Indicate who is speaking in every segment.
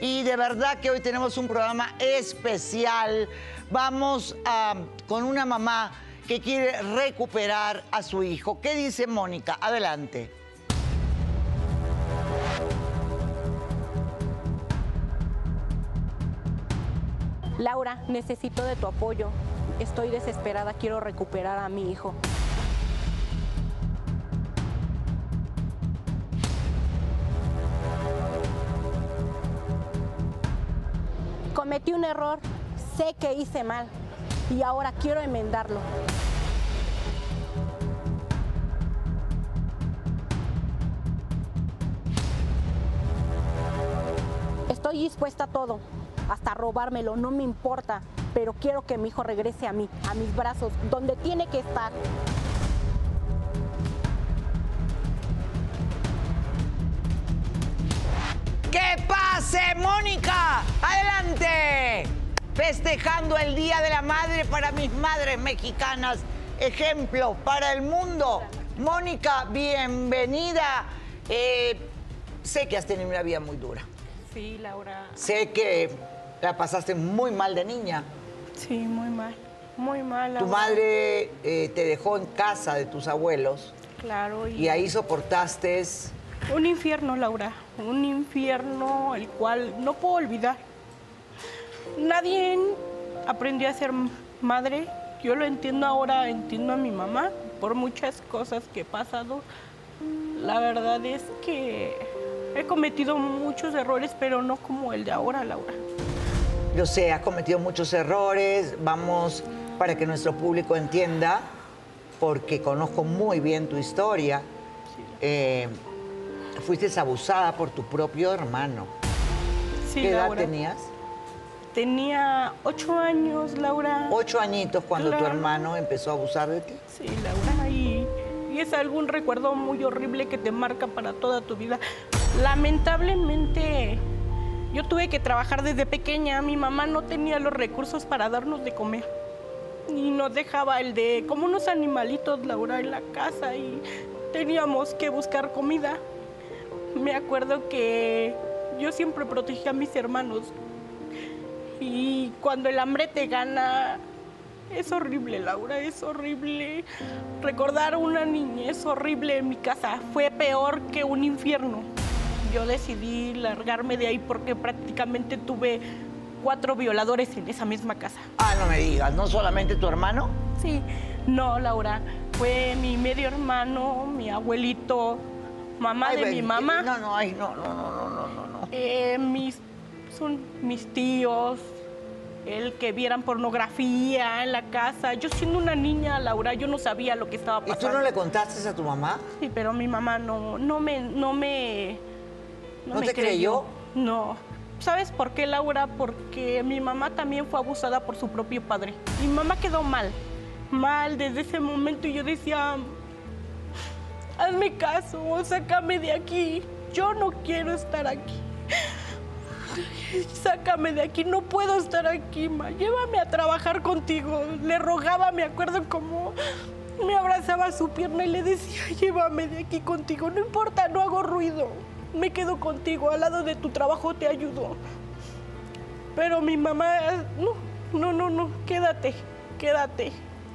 Speaker 1: Y de verdad que hoy tenemos un programa especial. Vamos a, con una mamá que quiere recuperar a su hijo. ¿Qué dice Mónica? Adelante.
Speaker 2: Laura, necesito de tu apoyo. Estoy desesperada, quiero recuperar a mi hijo. Cometí un error, sé que hice mal y ahora quiero enmendarlo. Estoy dispuesta a todo, hasta robármelo, no me importa, pero quiero que mi hijo regrese a mí, a mis brazos, donde tiene que estar.
Speaker 1: ¡Que pase, Mónica! ¡Adelante! Festejando el Día de la Madre para mis madres mexicanas. Ejemplo para el mundo. Mónica, bienvenida. Eh, sé que has tenido una vida muy dura.
Speaker 2: Sí, Laura.
Speaker 1: Sé que la pasaste muy mal de niña.
Speaker 2: Sí, muy mal. Muy mal.
Speaker 1: Tu madre eh, te dejó en casa de tus abuelos
Speaker 2: Claro,
Speaker 1: y ahí soportaste
Speaker 2: Un infierno, Laura. Un infierno el cual no puedo olvidar. Nadie aprendió a ser madre. Yo lo entiendo ahora, entiendo a mi mamá por muchas cosas que he pasado. La verdad es que he cometido muchos errores, pero no como el de ahora, Laura.
Speaker 1: Yo sé, has cometido muchos errores. Vamos para que nuestro público entienda, porque conozco muy bien tu historia. Eh, fuiste abusada por tu propio hermano.
Speaker 2: Sí,
Speaker 1: ¿Qué edad tenías?
Speaker 2: Tenía ocho años, Laura.
Speaker 1: Ocho añitos cuando tu hermano empezó a abusar de ti.
Speaker 2: Sí, Laura, y, y es algún recuerdo muy horrible que te marca para toda tu vida. Lamentablemente, yo tuve que trabajar desde pequeña. Mi mamá no tenía los recursos para darnos de comer. Y nos dejaba el de como unos animalitos, Laura, en la casa y teníamos que buscar comida. Me acuerdo que yo siempre protegía a mis hermanos. Y cuando el hambre te gana, es horrible, Laura, es horrible. Recordar una niñez horrible en mi casa fue peor que un infierno. Yo decidí largarme de ahí porque prácticamente tuve cuatro violadores en esa misma casa.
Speaker 1: Ah, no me digas, ¿no solamente tu hermano?
Speaker 2: Sí, no, Laura, fue mi medio hermano, mi abuelito, mamá
Speaker 1: Ay,
Speaker 2: de mi mamá.
Speaker 1: No, no, ay, no, no, no, no, no, no, no.
Speaker 2: Eh, mis, son mis tíos, el que vieran pornografía en la casa. Yo siendo una niña, Laura, yo no sabía lo que estaba
Speaker 1: ¿Y
Speaker 2: pasando.
Speaker 1: tú no le contaste a tu mamá?
Speaker 2: Sí, pero mi mamá no, no me, no me,
Speaker 1: ¿No
Speaker 2: me
Speaker 1: te creyó?
Speaker 2: No. ¿Sabes por qué, Laura? Porque mi mamá también fue abusada por su propio padre. Mi mamá quedó mal, mal desde ese momento y yo decía, hazme caso, sácame de aquí. Yo no quiero estar aquí. Sácame de aquí, no puedo estar aquí, ma. Llévame a trabajar contigo. Le rogaba, me acuerdo cómo me abrazaba su pierna y le decía, llévame de aquí contigo. No importa, no hago ruido. Me quedo contigo, al lado de tu trabajo te ayudo. Pero mi mamá, no, no, no, no, quédate, quédate.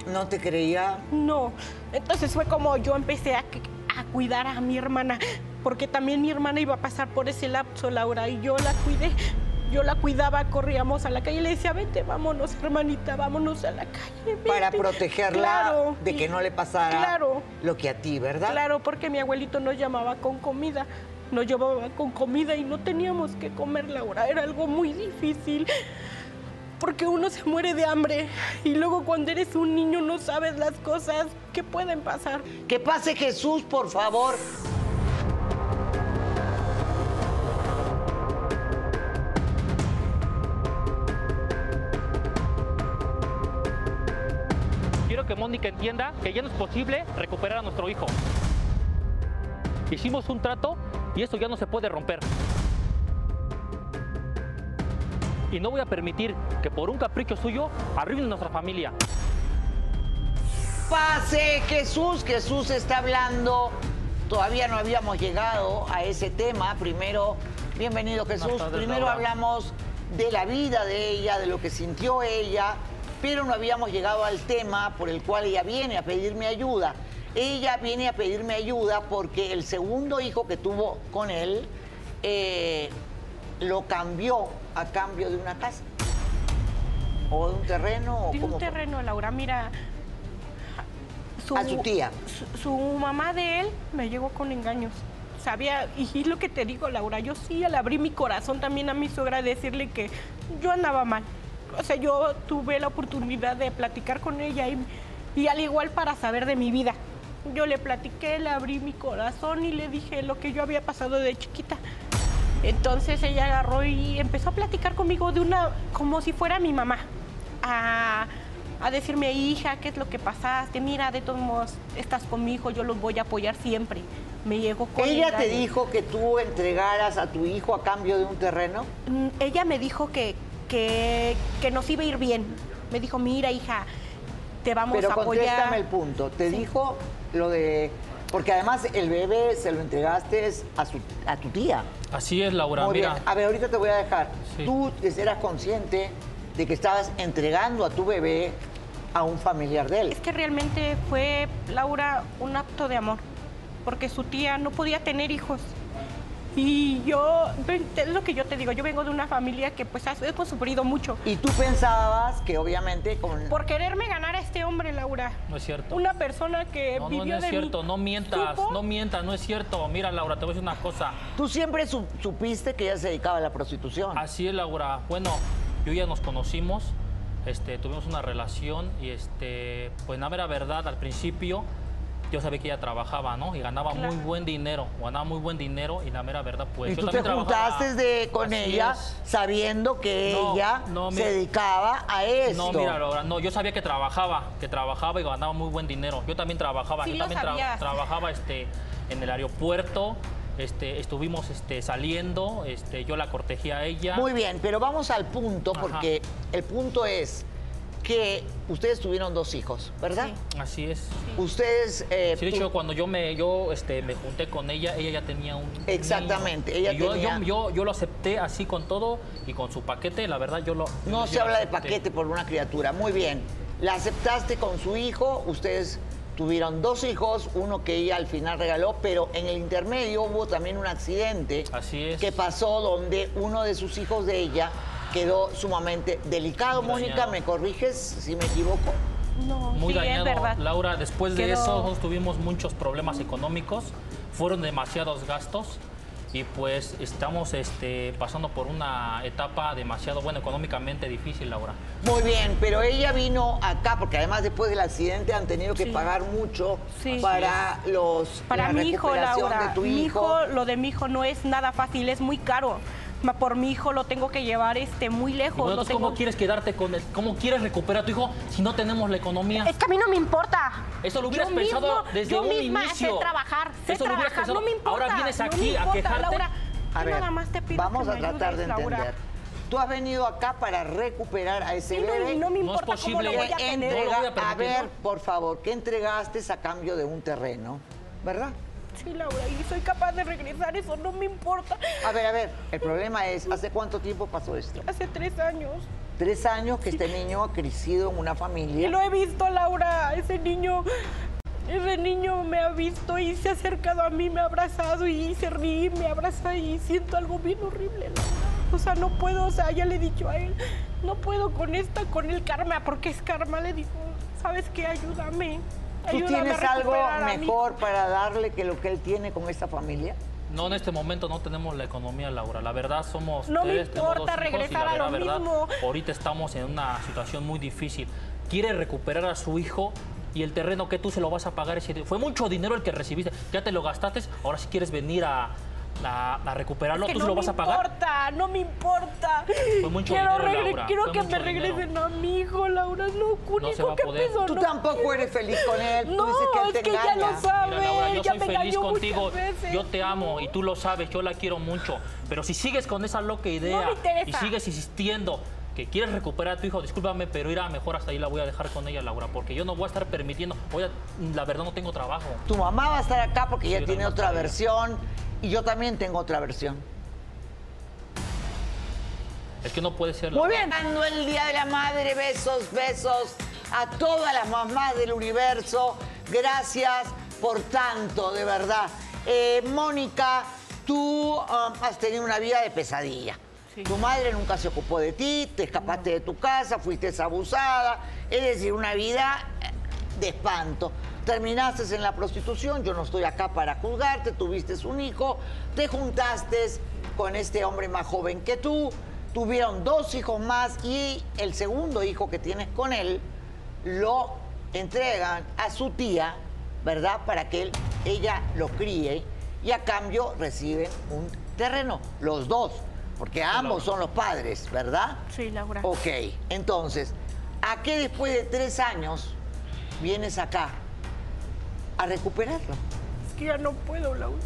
Speaker 1: ¿No te creía?
Speaker 2: No. Entonces fue como yo empecé a, a cuidar a mi hermana, porque también mi hermana iba a pasar por ese lapso, Laura, y yo la cuidé. Yo la cuidaba, corríamos a la calle y le decía, vete, vámonos, hermanita, vámonos a la calle.
Speaker 1: Para
Speaker 2: vete".
Speaker 1: protegerla
Speaker 2: Claro,
Speaker 1: de que no le pasara
Speaker 2: Claro,
Speaker 1: lo que a ti, ¿verdad?
Speaker 2: claro, porque mi abuelito nos llamaba con comida. Nos llevaba con comida y no teníamos que comer, Laura. Era algo muy difícil. Porque uno se muere de hambre y luego cuando eres un niño no sabes las cosas que pueden pasar.
Speaker 1: Que pase Jesús, por favor.
Speaker 3: Quiero que Mónica entienda que ya no es posible recuperar a nuestro hijo. Hicimos un trato y eso ya no se puede romper. Y no voy a permitir que por un capricho suyo arruine nuestra familia.
Speaker 1: Pase Jesús, Jesús está hablando. Todavía no habíamos llegado a ese tema. Primero Bienvenido Jesús.
Speaker 3: Tardes,
Speaker 1: Primero
Speaker 3: Laura.
Speaker 1: hablamos de la vida de ella, de lo que sintió ella, pero no habíamos llegado al tema por el cual ella viene a pedirme ayuda. Ella viene a pedirme ayuda porque el segundo hijo que tuvo con él eh, lo cambió a cambio de una casa. O de un terreno. o
Speaker 2: De un
Speaker 1: fue?
Speaker 2: terreno, Laura, mira.
Speaker 1: A su tía.
Speaker 2: Su, su mamá de él me llegó con engaños. Sabía, y es lo que te digo, Laura, yo sí le abrí mi corazón también a mi suegra a decirle que yo andaba mal. O sea, yo tuve la oportunidad de platicar con ella y, y al igual para saber de mi vida. Yo le platiqué, le abrí mi corazón y le dije lo que yo había pasado de chiquita. Entonces ella agarró y empezó a platicar conmigo de una, como si fuera mi mamá. A, a decirme, hija, ¿qué es lo que pasaste? Mira, de todos modos, estás con mi hijo, yo los voy a apoyar siempre. Me llegó con
Speaker 1: ¿Ella te dijo que tú entregaras a tu hijo a cambio de un terreno?
Speaker 2: Mm, Ella me dijo que, que, que nos iba a ir bien. Me dijo, mira, hija, te vamos
Speaker 1: Pero
Speaker 2: a apoyar.
Speaker 1: contéstame el punto. Te
Speaker 2: Sí.
Speaker 1: dijo lo de... Porque además el bebé se lo entregaste a, su, a tu tía.
Speaker 3: Así es, Laura.
Speaker 1: Muy
Speaker 3: Mira,
Speaker 1: bien. A ver, ahorita te voy a dejar.
Speaker 3: Sí.
Speaker 1: Tú eras consciente de que estabas entregando a tu bebé a un familiar de él.
Speaker 2: Es que realmente fue, Laura, un acto de amor, porque su tía no podía tener hijos. Y yo, es lo que yo te digo, yo vengo de una familia que pues ha- hemos sufrido mucho.
Speaker 1: Y tú pensabas que obviamente con...
Speaker 2: Por quererme ganar a este hombre, Laura.
Speaker 3: no es cierto.
Speaker 2: Una persona que
Speaker 3: No, no,
Speaker 2: vivió
Speaker 3: no es
Speaker 2: de mí.
Speaker 3: cierto, no mientas,
Speaker 2: ¿Supo?
Speaker 3: no mientas, no es cierto. Mira, Laura, te voy a decir una cosa.
Speaker 1: Tú siempre su- supiste que ella se dedicaba a la prostitución.
Speaker 3: Así es, Laura. Bueno, yo ya nos conocimos, este, tuvimos una relación y, este, pues, la mera verdad, al principio yo sabía que ella trabajaba, ¿no? Y ganaba
Speaker 2: Claro.
Speaker 3: muy buen dinero, ganaba muy buen dinero y la mera verdad, pues,
Speaker 1: y
Speaker 3: yo
Speaker 1: tú te
Speaker 3: también trabajaba.
Speaker 1: juntaste de, con
Speaker 3: Así
Speaker 1: ella
Speaker 3: es.
Speaker 1: sabiendo que
Speaker 3: No,
Speaker 1: ella
Speaker 3: no,
Speaker 1: se dedicaba a esto.
Speaker 3: No, mira, Laura, no, yo sabía que trabajaba, que trabajaba y ganaba muy buen dinero. Yo también trabajaba,
Speaker 2: Sí
Speaker 3: yo
Speaker 2: lo
Speaker 3: también tra- trabajaba este, en el aeropuerto, este, estuvimos este, saliendo, este, yo la cortejé a ella.
Speaker 1: Muy bien, pero vamos al punto,
Speaker 3: Ajá.
Speaker 1: porque el punto es que ustedes tuvieron dos hijos, ¿verdad?
Speaker 2: Sí.
Speaker 3: Así es.
Speaker 1: Ustedes... eh,
Speaker 3: Sí, de hecho, cuando yo me, yo, este, me junté con ella, ella ya tenía un.
Speaker 1: Exactamente,
Speaker 3: niño.
Speaker 1: ella
Speaker 3: yo,
Speaker 1: tenía-
Speaker 3: yo, yo, yo lo acepté así con todo y con su paquete, la verdad, yo lo.
Speaker 1: No se habla de paquete por una criatura. Muy bien. La aceptaste con su hijo. Ustedes tuvieron dos hijos, uno que ella al final regaló, pero en el intermedio hubo también un accidente
Speaker 3: Así es.
Speaker 1: que pasó donde uno de sus hijos de ella quedó sumamente delicado.
Speaker 3: Muy
Speaker 1: Mónica,
Speaker 3: dañado.
Speaker 1: ¿me corriges si me equivoco?
Speaker 2: No,
Speaker 3: Muy
Speaker 2: sí,
Speaker 3: dañado.
Speaker 2: es verdad.
Speaker 3: Laura, después de
Speaker 2: Quedó-
Speaker 3: eso nosotros tuvimos muchos problemas económicos, fueron demasiados gastos y pues estamos este, pasando por una etapa demasiado, bueno, económicamente difícil, Laura.
Speaker 1: Muy bien, pero ella vino acá porque además después del accidente han tenido que
Speaker 2: Sí.
Speaker 1: pagar mucho
Speaker 2: Sí.
Speaker 1: para los
Speaker 2: Para
Speaker 1: la
Speaker 2: mi hijo, Laura.
Speaker 1: de tu
Speaker 2: mi
Speaker 1: hijo.
Speaker 2: hijo, lo de mi hijo no es nada fácil, es muy caro. Por mi hijo lo tengo que llevar este muy lejos.
Speaker 3: bueno,
Speaker 2: lo
Speaker 3: entonces, ¿cómo
Speaker 2: tengo-
Speaker 3: quieres quedarte con él? ¿Cómo quieres recuperar a tu hijo si no tenemos la economía?
Speaker 2: Es que a mí no me importa.
Speaker 3: Eso lo hubieras
Speaker 2: Yo
Speaker 3: pensado
Speaker 2: mismo-
Speaker 3: desde
Speaker 2: yo
Speaker 3: un
Speaker 2: misma
Speaker 3: inicio.
Speaker 2: sé trabajar, sé
Speaker 3: Eso lo
Speaker 2: trabajar, no
Speaker 3: pensado.
Speaker 2: me importa.
Speaker 3: Ahora vienes
Speaker 2: no
Speaker 3: aquí a
Speaker 2: importa,
Speaker 3: quejarte.
Speaker 2: Laura,
Speaker 1: A ver,
Speaker 2: nada más te pido
Speaker 1: vamos
Speaker 2: que
Speaker 1: a tratar de
Speaker 2: Laura.
Speaker 1: entender. Tú has venido acá para recuperar a ese
Speaker 2: Sí, no,
Speaker 1: bebé.
Speaker 2: y no me
Speaker 3: No es
Speaker 2: importa cómo lo
Speaker 3: posible.
Speaker 2: voy a
Speaker 1: ¿Qué
Speaker 2: tener.
Speaker 3: No lo voy a
Speaker 1: entrega- a, ver,
Speaker 3: ¿no?
Speaker 1: por favor, ¿qué entregaste a cambio de un terreno? ¿Verdad?
Speaker 2: Sí, Laura, y soy capaz de regresar, eso no me importa.
Speaker 1: A ver, a ver, el problema es, ¿hace cuánto tiempo pasó esto?
Speaker 2: Hace tres años.
Speaker 1: Tres años que este niño ha crecido en una
Speaker 2: Y
Speaker 1: familia.
Speaker 2: lo he visto, Laura. Ese niño, ese niño me ha visto y se ha acercado a mí, me ha abrazado y se ríe, me abraza y siento algo bien horrible. O sea, no puedo, o sea, ya le he dicho a él, no puedo con esta, con el karma, porque es karma. Le digo, ¿sabes qué? Ayúdame.
Speaker 1: ¿Tú tienes algo mejor para darle que lo que él tiene con esta familia?
Speaker 3: No, en este momento no tenemos la economía, Laura. La verdad somos
Speaker 2: No me
Speaker 3: tres, tenemos
Speaker 2: importa
Speaker 3: dos hijos y
Speaker 2: regresar
Speaker 3: la
Speaker 2: a lo
Speaker 3: verdad,
Speaker 2: mismo.
Speaker 3: Ahorita estamos en una situación muy difícil. Quiere recuperar a su hijo y el terreno que tú se lo vas a pagar ese fue mucho dinero el que recibiste. Ya te lo gastaste, ahora si quieres venir a, a- a recuperarlo,
Speaker 2: Es que
Speaker 3: tú
Speaker 2: no
Speaker 3: lo
Speaker 2: me
Speaker 3: vas a pagar.
Speaker 2: importa, no me importa.
Speaker 3: Fue mucho
Speaker 2: quiero
Speaker 3: dinero,
Speaker 2: regre-
Speaker 3: Laura,
Speaker 2: quiero
Speaker 3: fue
Speaker 2: que
Speaker 3: mucho
Speaker 2: me regresen
Speaker 3: dinero.
Speaker 2: a mi hijo, Laura. No,
Speaker 3: No
Speaker 2: Cunico,
Speaker 3: a
Speaker 2: ¿qué pedo?
Speaker 1: Tú
Speaker 2: No
Speaker 1: tampoco eres feliz con él. Tú
Speaker 2: No,
Speaker 1: dices que él te
Speaker 2: es que ya
Speaker 1: engaña.
Speaker 2: lo sabe.
Speaker 3: Mira, Laura, yo
Speaker 2: ya
Speaker 3: soy
Speaker 2: me
Speaker 3: feliz contigo.
Speaker 2: veces.
Speaker 3: Yo te amo y tú lo sabes, yo la quiero mucho. Pero si sigues con esa loca idea
Speaker 2: me
Speaker 3: y sigues insistiendo que quieres recuperar a tu hijo, discúlpame, pero irá mejor hasta ahí la voy a dejar con ella, Laura, porque yo no voy a estar permitiendo. Voy a- la verdad no tengo trabajo.
Speaker 1: Tu mamá va a estar acá porque
Speaker 3: Sí,
Speaker 1: ella tiene otra versión y yo también tengo otra versión.
Speaker 3: Es que no puede ser.
Speaker 1: Muy bien. Dando el Día de la Madre, besos, besos a todas las mamás del universo. Gracias por tanto, de verdad. Eh, Mónica, tú um, has tenido una vida de pesadilla. Tu madre nunca se ocupó de ti, te escapaste de tu casa, fuiste abusada, es decir, una vida eh, de espanto. Terminaste en la prostitución, yo no estoy acá para juzgarte, tuviste un hijo, te juntaste con este hombre más joven que tú, tuvieron dos hijos más y el segundo hijo que tienes con él lo entregan a su tía, ¿verdad? Para que él, ella lo críe y a cambio reciben un terreno, los dos, porque ambos son los padres, ¿verdad?
Speaker 2: Sí, Laura.
Speaker 1: Ok, entonces, ¿a qué después de tres años vienes acá a recuperarlo?
Speaker 2: Es que ya no puedo, Laura.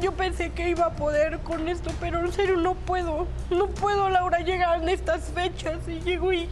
Speaker 2: Yo pensé que iba a poder con esto, pero en serio no puedo. No puedo, Laura, llegar en estas fechas y llego y,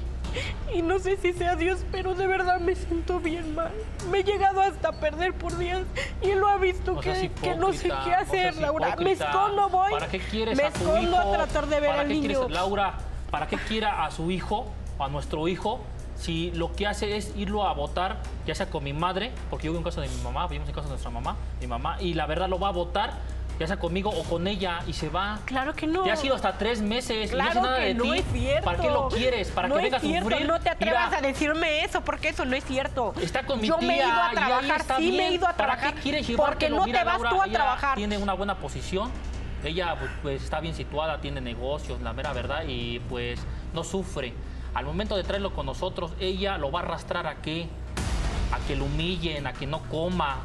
Speaker 2: y no sé si sea Dios, pero de verdad me siento bien mal. Me he llegado hasta a perder por días y él lo ha visto
Speaker 3: No
Speaker 2: que, que no sé qué
Speaker 3: no
Speaker 2: hacer,
Speaker 3: seas
Speaker 2: Laura. Me escondo, voy.
Speaker 3: ¿Para qué quieres
Speaker 2: me
Speaker 3: a tu
Speaker 2: escondo
Speaker 3: hijo?
Speaker 2: a tratar de ver
Speaker 3: ¿Para
Speaker 2: al
Speaker 3: qué quieres-
Speaker 2: niño.
Speaker 3: Laura, ¿para qué quiera a su hijo, a nuestro hijo, si lo que hace es irlo a votar, ya sea con mi madre, porque yo vivo en casa de mi mamá, vivimos en casa de nuestra mamá, mi mamá, y la verdad lo va a votar, ya sea conmigo o con ella, y se va.
Speaker 2: Claro que no.
Speaker 3: Te has ido hasta tres meses y no hace nada
Speaker 2: que
Speaker 3: de
Speaker 2: no
Speaker 3: ti.
Speaker 2: es cierto.
Speaker 3: ¿Para qué lo quieres? ¿Para
Speaker 2: no
Speaker 3: que venga a sufrir?
Speaker 2: No te atrevas
Speaker 3: Mira,
Speaker 2: a decirme eso porque eso no es cierto.
Speaker 3: Está con mi
Speaker 2: Yo
Speaker 3: tía
Speaker 2: me he ido a trabajar, sí me he
Speaker 3: bien.
Speaker 2: ido a
Speaker 3: ¿Para
Speaker 2: trabajar.
Speaker 3: qué quieres
Speaker 2: porque no
Speaker 3: Mira,
Speaker 2: te vas
Speaker 3: Laura,
Speaker 2: tú a trabajar.
Speaker 3: Tiene una buena posición. Ella pues, pues, está bien situada, tiene negocios, la mera verdad, y pues no sufre. Al momento de traerlo con nosotros, ella lo va a arrastrar a qué? A que lo humillen, a que no coma.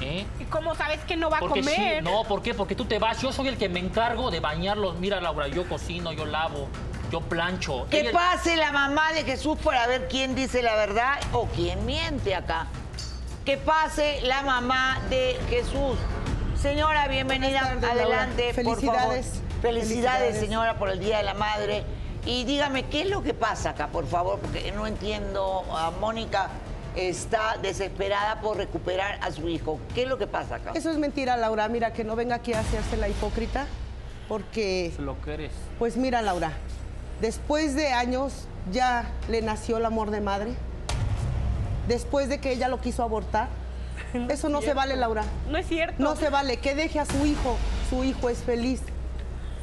Speaker 3: ¿Eh?
Speaker 2: ¿Y cómo sabes que no va a
Speaker 3: Porque sí,
Speaker 2: comer?
Speaker 3: no, ¿por qué? Porque tú te vas. Yo soy el que me encargo de bañarlos. Mira, Laura, yo cocino, yo lavo, yo plancho.
Speaker 1: Que
Speaker 3: Ella-
Speaker 1: pase la mamá de Jesús para ver quién dice la verdad o quién miente acá. Que pase la mamá de Jesús. Señora, bienvenida.
Speaker 4: Tardes.
Speaker 1: Adelante, por favor.
Speaker 4: Felicidades.
Speaker 1: Felicidades,
Speaker 4: Felicidades.
Speaker 1: señora, por el Día de la Madre. Y dígame, ¿qué es lo que pasa acá, por favor? Porque no entiendo. A Mónica está desesperada por recuperar a su hijo. ¿Qué es lo que pasa acá?
Speaker 4: Eso es mentira, Laura. Mira, que no venga aquí a hacerse la hipócrita, porque,
Speaker 3: Lo que eres.
Speaker 4: pues mira, Laura, después de años ya le nació el amor de madre. Después de que ella lo quiso abortar. Eso no se vale, Laura.
Speaker 2: No es cierto.
Speaker 4: No se vale. Que deje a su hijo. Su hijo es feliz.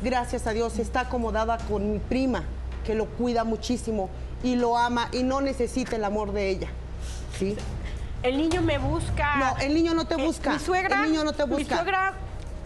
Speaker 4: Gracias a Dios. Está acomodada con mi prima, que lo cuida muchísimo y lo ama y no necesita el amor de ella. ¿Sí?
Speaker 2: El niño me busca.
Speaker 4: No, el niño no te
Speaker 2: Eh,
Speaker 4: busca.
Speaker 2: mi suegra.
Speaker 4: El niño no te
Speaker 2: Mi
Speaker 4: busca.
Speaker 2: suegra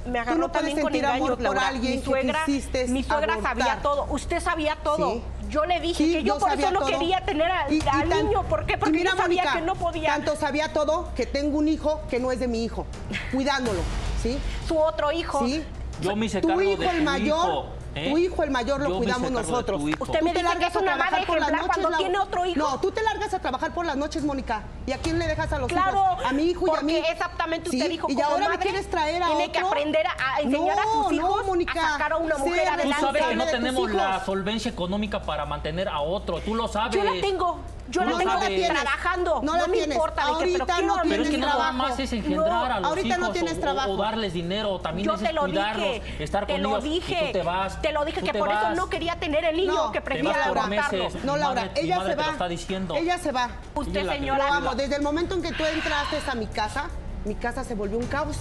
Speaker 2: me agarró
Speaker 4: no puedes
Speaker 2: con
Speaker 4: sentir amor por
Speaker 2: Laura.
Speaker 4: alguien
Speaker 2: mi
Speaker 4: que
Speaker 2: suegra,
Speaker 4: quisiste
Speaker 2: mi suegra
Speaker 4: abortar.
Speaker 2: sabía todo. Usted sabía todo.
Speaker 4: Sí.
Speaker 2: Yo le dije
Speaker 4: Sí,
Speaker 2: que yo, por eso no
Speaker 4: todo.
Speaker 2: quería tener al,
Speaker 4: Y- y
Speaker 2: al
Speaker 4: tan-
Speaker 2: niño. ¿Por qué? Porque
Speaker 4: mira,
Speaker 2: yo sabía
Speaker 4: Mónica,
Speaker 2: que no podía.
Speaker 4: Tanto sabía todo que tengo un hijo que no es de mi hijo, cuidándolo, ¿sí?
Speaker 2: Su otro hijo.
Speaker 4: ¿Sí?
Speaker 3: Yo me hice
Speaker 4: tu
Speaker 3: cargo
Speaker 4: hijo
Speaker 3: de
Speaker 4: el mayor,
Speaker 3: hijo, ¿eh?
Speaker 4: tu hijo el mayor lo
Speaker 3: Yo
Speaker 4: cuidamos nosotros.
Speaker 2: Usted
Speaker 4: Tú
Speaker 2: me
Speaker 4: te
Speaker 2: dice que
Speaker 4: largas
Speaker 2: es
Speaker 4: a
Speaker 2: una
Speaker 4: trabajar
Speaker 2: madre
Speaker 4: por las
Speaker 2: ejemplar cuando
Speaker 4: Laura.
Speaker 2: tiene otro hijo.
Speaker 4: No, tú te largas a trabajar por las noches, Mónica. ¿Y a quién le dejas a los
Speaker 2: Claro,
Speaker 4: hijos? A mi hijo y a
Speaker 2: porque
Speaker 4: mí.
Speaker 2: exactamente usted
Speaker 4: Sí,
Speaker 2: dijo
Speaker 4: y
Speaker 2: como
Speaker 4: ahora
Speaker 2: madre,
Speaker 4: me quieres traer a
Speaker 2: tiene que aprender a- a enseñar a sus
Speaker 4: No,
Speaker 2: hijos
Speaker 4: no, Mónica.
Speaker 2: a sacar a una mujer adelante.
Speaker 3: Tú sabes que no tenemos la solvencia económica para mantener a otro. Tú lo sabes.
Speaker 2: Yo la tengo. Yo la tengo
Speaker 3: sabes.
Speaker 2: trabajando.
Speaker 4: No
Speaker 2: No,
Speaker 4: la
Speaker 2: me
Speaker 4: tienes.
Speaker 2: importa de que, pero
Speaker 4: Ahorita
Speaker 2: quiero
Speaker 4: no
Speaker 3: Pero es que
Speaker 4: tienes
Speaker 3: nada
Speaker 4: trabajo.
Speaker 3: más es engendrar
Speaker 2: No,
Speaker 3: a los
Speaker 4: ahorita no tienes
Speaker 3: o- o,
Speaker 4: trabajo.
Speaker 3: darles dinero, también
Speaker 2: Yo
Speaker 3: es
Speaker 2: te lo dije,
Speaker 3: estar
Speaker 2: te
Speaker 3: con
Speaker 2: lo
Speaker 3: ellos
Speaker 2: dije,
Speaker 3: y tú te vas.
Speaker 2: te lo dije que por eso no quería tener el niño,
Speaker 4: No,
Speaker 2: que
Speaker 3: por
Speaker 2: abortarlo.
Speaker 4: No, Laura,
Speaker 3: madre-
Speaker 4: ella se va.
Speaker 3: lo está diciendo.
Speaker 4: Ella se va.
Speaker 2: Usted,
Speaker 3: la
Speaker 2: señora,
Speaker 4: Lo
Speaker 3: cuida.
Speaker 4: amo. Desde el momento en que tú entraste a mi casa, mi casa se volvió un caos.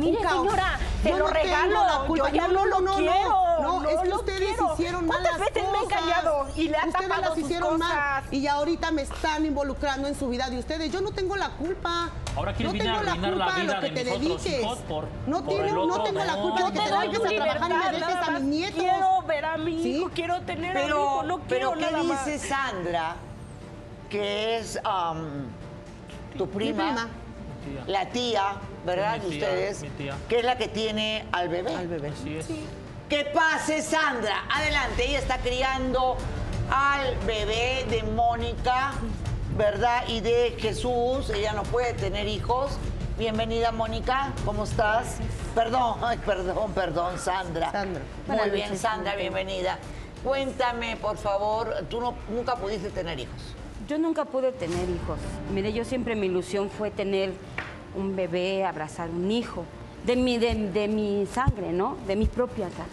Speaker 2: Mire,
Speaker 4: caos.
Speaker 2: señora, te
Speaker 4: Yo
Speaker 2: lo
Speaker 4: no tengo
Speaker 2: regalo.
Speaker 4: la culpa.
Speaker 2: Yo ya
Speaker 4: No,
Speaker 2: no,
Speaker 4: no,
Speaker 2: lo
Speaker 4: no, no,
Speaker 2: quiero.
Speaker 4: no, es que ustedes
Speaker 2: quiero.
Speaker 4: hicieron
Speaker 2: ¿Cuántas
Speaker 4: malas
Speaker 2: veces me he
Speaker 4: cosas?
Speaker 2: engañado y le ha
Speaker 4: ustedes
Speaker 2: tapado
Speaker 4: las
Speaker 2: sus
Speaker 4: hicieron
Speaker 2: cosas?
Speaker 4: mal y ahorita me están involucrando en su vida de ustedes. Yo no tengo la culpa.
Speaker 3: Ahora quieres
Speaker 4: no tengo la culpa de
Speaker 3: vida
Speaker 4: lo que
Speaker 3: de
Speaker 4: te dediques. no
Speaker 3: por
Speaker 4: tiene-
Speaker 3: el
Speaker 4: no
Speaker 3: otro,
Speaker 4: tengo la culpa de que
Speaker 2: te tu
Speaker 4: a trabajar y me dejes a mis nietos.
Speaker 2: Quiero ver a mi hijo, quiero tener a mi
Speaker 1: Pero,
Speaker 2: hijo, no quiero
Speaker 1: pero ¿qué
Speaker 2: nada más.
Speaker 1: dice Sandra? Que es tu prima, la tía, ¿verdad?
Speaker 3: Sí,
Speaker 1: de ustedes,
Speaker 3: mi tía.
Speaker 1: que es la que tiene al bebé.
Speaker 4: Al bebé.
Speaker 3: Así es.
Speaker 1: Que pase Sandra. Adelante, ella está criando al bebé de Mónica, ¿verdad? Y de Jesús. Ella no puede tener hijos. Bienvenida, Mónica. ¿Cómo estás? Perdón, ay, perdón, perdón, Sandra.
Speaker 4: Sandra.
Speaker 1: Muy
Speaker 5: Buenas
Speaker 1: bien, Sandra, bienvenida. Cuéntame, por favor, tú no- nunca pudiste tener hijos.
Speaker 5: Yo nunca pude tener hijos. Mire, yo siempre mi ilusión fue tener un bebé, abrazar un hijo, de mi, de, de mi sangre, ¿no? De mi propia sangre.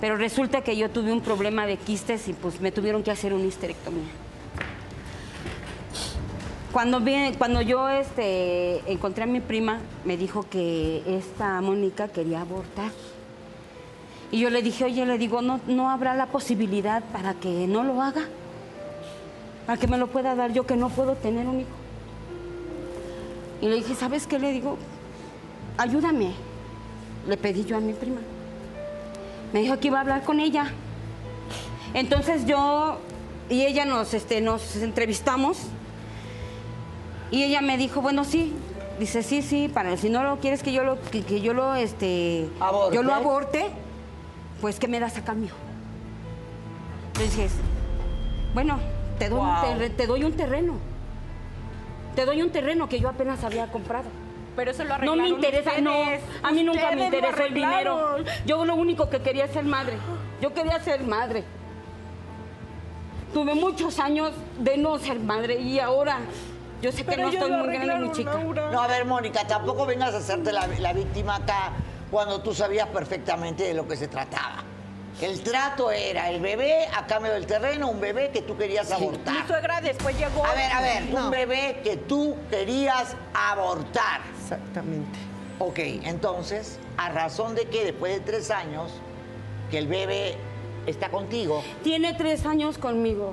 Speaker 5: Pero resulta que yo tuve un problema de quistes y pues me tuvieron que hacer una histerectomía. Cuando, vi- cuando yo este, encontré a mi prima, me dijo que esta Mónica quería abortar. Y yo le dije, oye, le digo, ¿no, ¿no habrá la posibilidad para que no lo haga? Para que me lo pueda dar yo que no puedo tener un hijo. Y le dije, ¿sabes qué? Le digo, ayúdame. Le pedí yo a mi prima. Me dijo que iba a hablar con ella. Entonces yo y ella nos, este, nos entrevistamos y ella me dijo, bueno, sí. Dice, sí, sí, para si no lo quieres que yo lo, que, que yo lo, este,
Speaker 1: ¿Aborte?
Speaker 5: yo lo aborte, pues ¿qué me das a cambio? Dije, bueno, te doy, un te doy un terreno. Te doy un terreno que yo apenas había comprado.
Speaker 2: Pero eso lo
Speaker 5: No
Speaker 2: arreglaron
Speaker 5: me interesa, no.
Speaker 2: ustedes.
Speaker 5: A mí nunca me interesó el dinero. Yo lo único que quería es ser madre. Yo quería ser madre. Tuve muchos años de no ser madre y ahora yo sé que
Speaker 2: Pero
Speaker 5: no estoy muy grande, mi chica.
Speaker 2: Laura.
Speaker 1: No, a ver, Mónica, tampoco vengas a hacerte la, la víctima acá cuando tú sabías perfectamente de lo que se trataba. El trato era el bebé a cambio del terreno, un bebé que tú querías
Speaker 2: Mi
Speaker 1: abortar.
Speaker 2: suegra después llegó.
Speaker 1: A ver, a ver,
Speaker 4: No.
Speaker 1: un bebé que tú querías abortar.
Speaker 4: Exactamente.
Speaker 1: Ok, entonces, ¿a razón de que después de tres años que el bebé está contigo,
Speaker 5: Tiene tres años conmigo.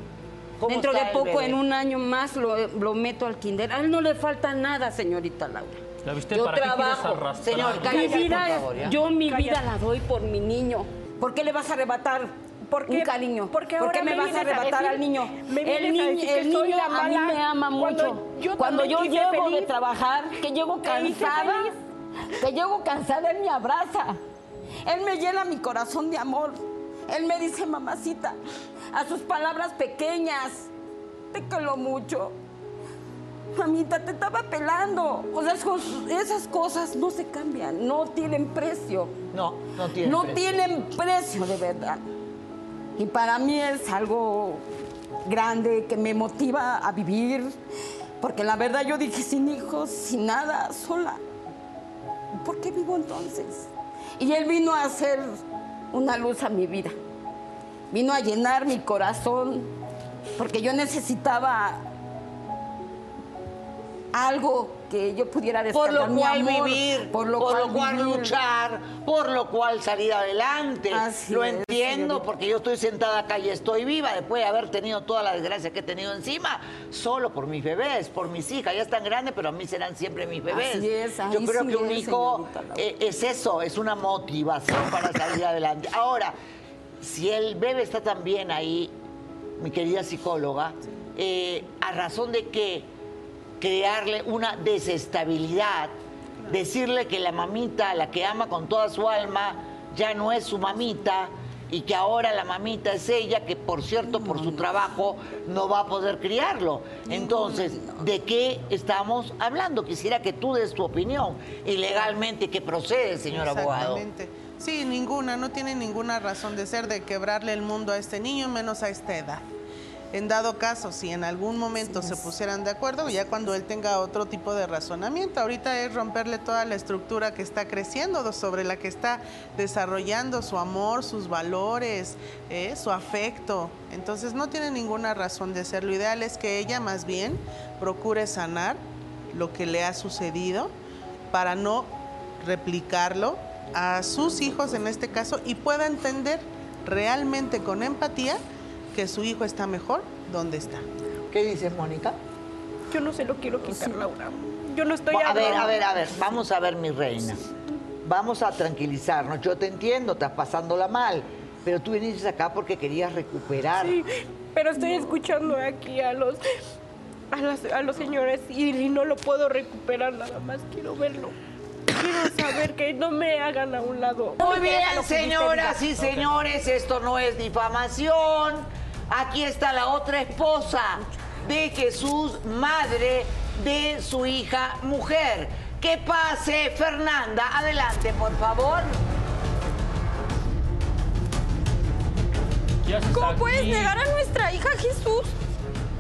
Speaker 1: ¿Cómo
Speaker 5: Dentro de poco, en un año más, lo, lo meto al kinder. A él no le falta nada, señorita Laura.
Speaker 3: ¿La viste?
Speaker 1: Yo
Speaker 3: ¿Para qué
Speaker 1: trabajo.
Speaker 3: arrastrar?
Speaker 1: Señor,
Speaker 5: Mi
Speaker 1: cállate,
Speaker 5: vida,
Speaker 1: por favor, ¿ya?
Speaker 5: yo mi
Speaker 2: Cállate.
Speaker 5: vida la doy por mi niño. ¿Por qué le vas a arrebatar un cariño?
Speaker 2: Porque
Speaker 5: ¿Por qué me,
Speaker 2: me
Speaker 5: vas a arrebatar al niño?
Speaker 2: me
Speaker 5: el
Speaker 2: a decir que
Speaker 5: el niño
Speaker 2: la
Speaker 5: a mí me ama
Speaker 2: cuando
Speaker 5: mucho.
Speaker 2: yo
Speaker 5: Cuando yo llego de
Speaker 2: feliz.
Speaker 5: trabajar, que llego cansada, que llego cansada, él me abraza. Él me llena mi corazón de amor. Él me dice, mamacita, a sus palabras pequeñas, te quiero mucho. Mamita, te estaba pelando. O sea, esas- cosas no se cambian, no tienen precio.
Speaker 1: No, no tiene
Speaker 5: No
Speaker 1: precio.
Speaker 5: tienen precio de verdad. Y para mí es algo grande que me motiva a vivir. Porque la verdad yo dije sin hijos, sin nada, sola. ¿Por qué vivo entonces? Y él vino a hacer una luz a mi vida. Vino a llenar mi corazón. Porque yo necesitaba algo que yo pudiera
Speaker 1: Por
Speaker 5: descargar
Speaker 1: lo
Speaker 5: mi
Speaker 1: cual
Speaker 5: amor,
Speaker 1: vivir,
Speaker 5: por lo cual,
Speaker 1: luchar, por lo cual salir adelante.
Speaker 5: Así
Speaker 1: lo
Speaker 5: es,
Speaker 1: entiendo
Speaker 5: señorita.
Speaker 1: porque yo estoy sentada acá y estoy viva después de haber tenido toda la desgracia que he tenido encima, solo por mis bebés, por mis hijas. Ya están grandes, pero a mí serán siempre mis bebés.
Speaker 5: Así es, ahí
Speaker 1: yo creo
Speaker 5: sí
Speaker 1: que un hijo eh, es eso, es una motivación para salir adelante. Ahora, si el bebé está también ahí, mi querida psicóloga, eh, a razón de que crearle una desestabilidad, decirle que la mamita, la que ama con toda su alma, ya no es su mamita y que ahora la mamita es ella, que por cierto, por su trabajo, no va a poder criarlo. Entonces, ¿de qué estamos hablando? Quisiera que tú des tu opinión y legalmente que procede, señor abogado.
Speaker 6: Sí, ninguna, no tiene ninguna razón de ser de quebrarle el mundo a este niño, menos a esta edad. En dado caso, si en algún momento se pusieran de acuerdo, ya cuando él tenga otro tipo de razonamiento, ahorita es romperle toda la estructura que está creciendo, sobre la que está desarrollando su amor, sus valores, eh, su afecto. Entonces no tiene ninguna razón de ser. Lo ideal es que ella más bien procure sanar lo que le ha sucedido para no replicarlo a sus hijos en este caso y pueda entender realmente con empatía que su hijo está mejor donde está.
Speaker 1: ¿Qué dices, Mónica?
Speaker 2: Yo no se lo quiero quitar, Laura. Yo no estoy
Speaker 1: a ver,
Speaker 2: hablando.
Speaker 1: a ver, a ver, vamos a ver, mi reina. Vamos a tranquilizarnos. Yo te entiendo, estás pasándola mal, pero tú viniste acá porque querías recuperar.
Speaker 2: Sí, pero estoy escuchando aquí a los a, las- a los señores y, y no lo puedo recuperar nada más. Quiero verlo. Quiero saber que no me hagan a un lado.
Speaker 1: Muy bien, señoras y señores, esto no es difamación. Aquí está la otra esposa de Jesús, madre de su hija mujer. Que pase, Fernanda. Adelante, por favor.
Speaker 3: ¿Qué haces
Speaker 7: ¿Cómo
Speaker 3: aquí?
Speaker 7: puedes negar a nuestra hija Jesús?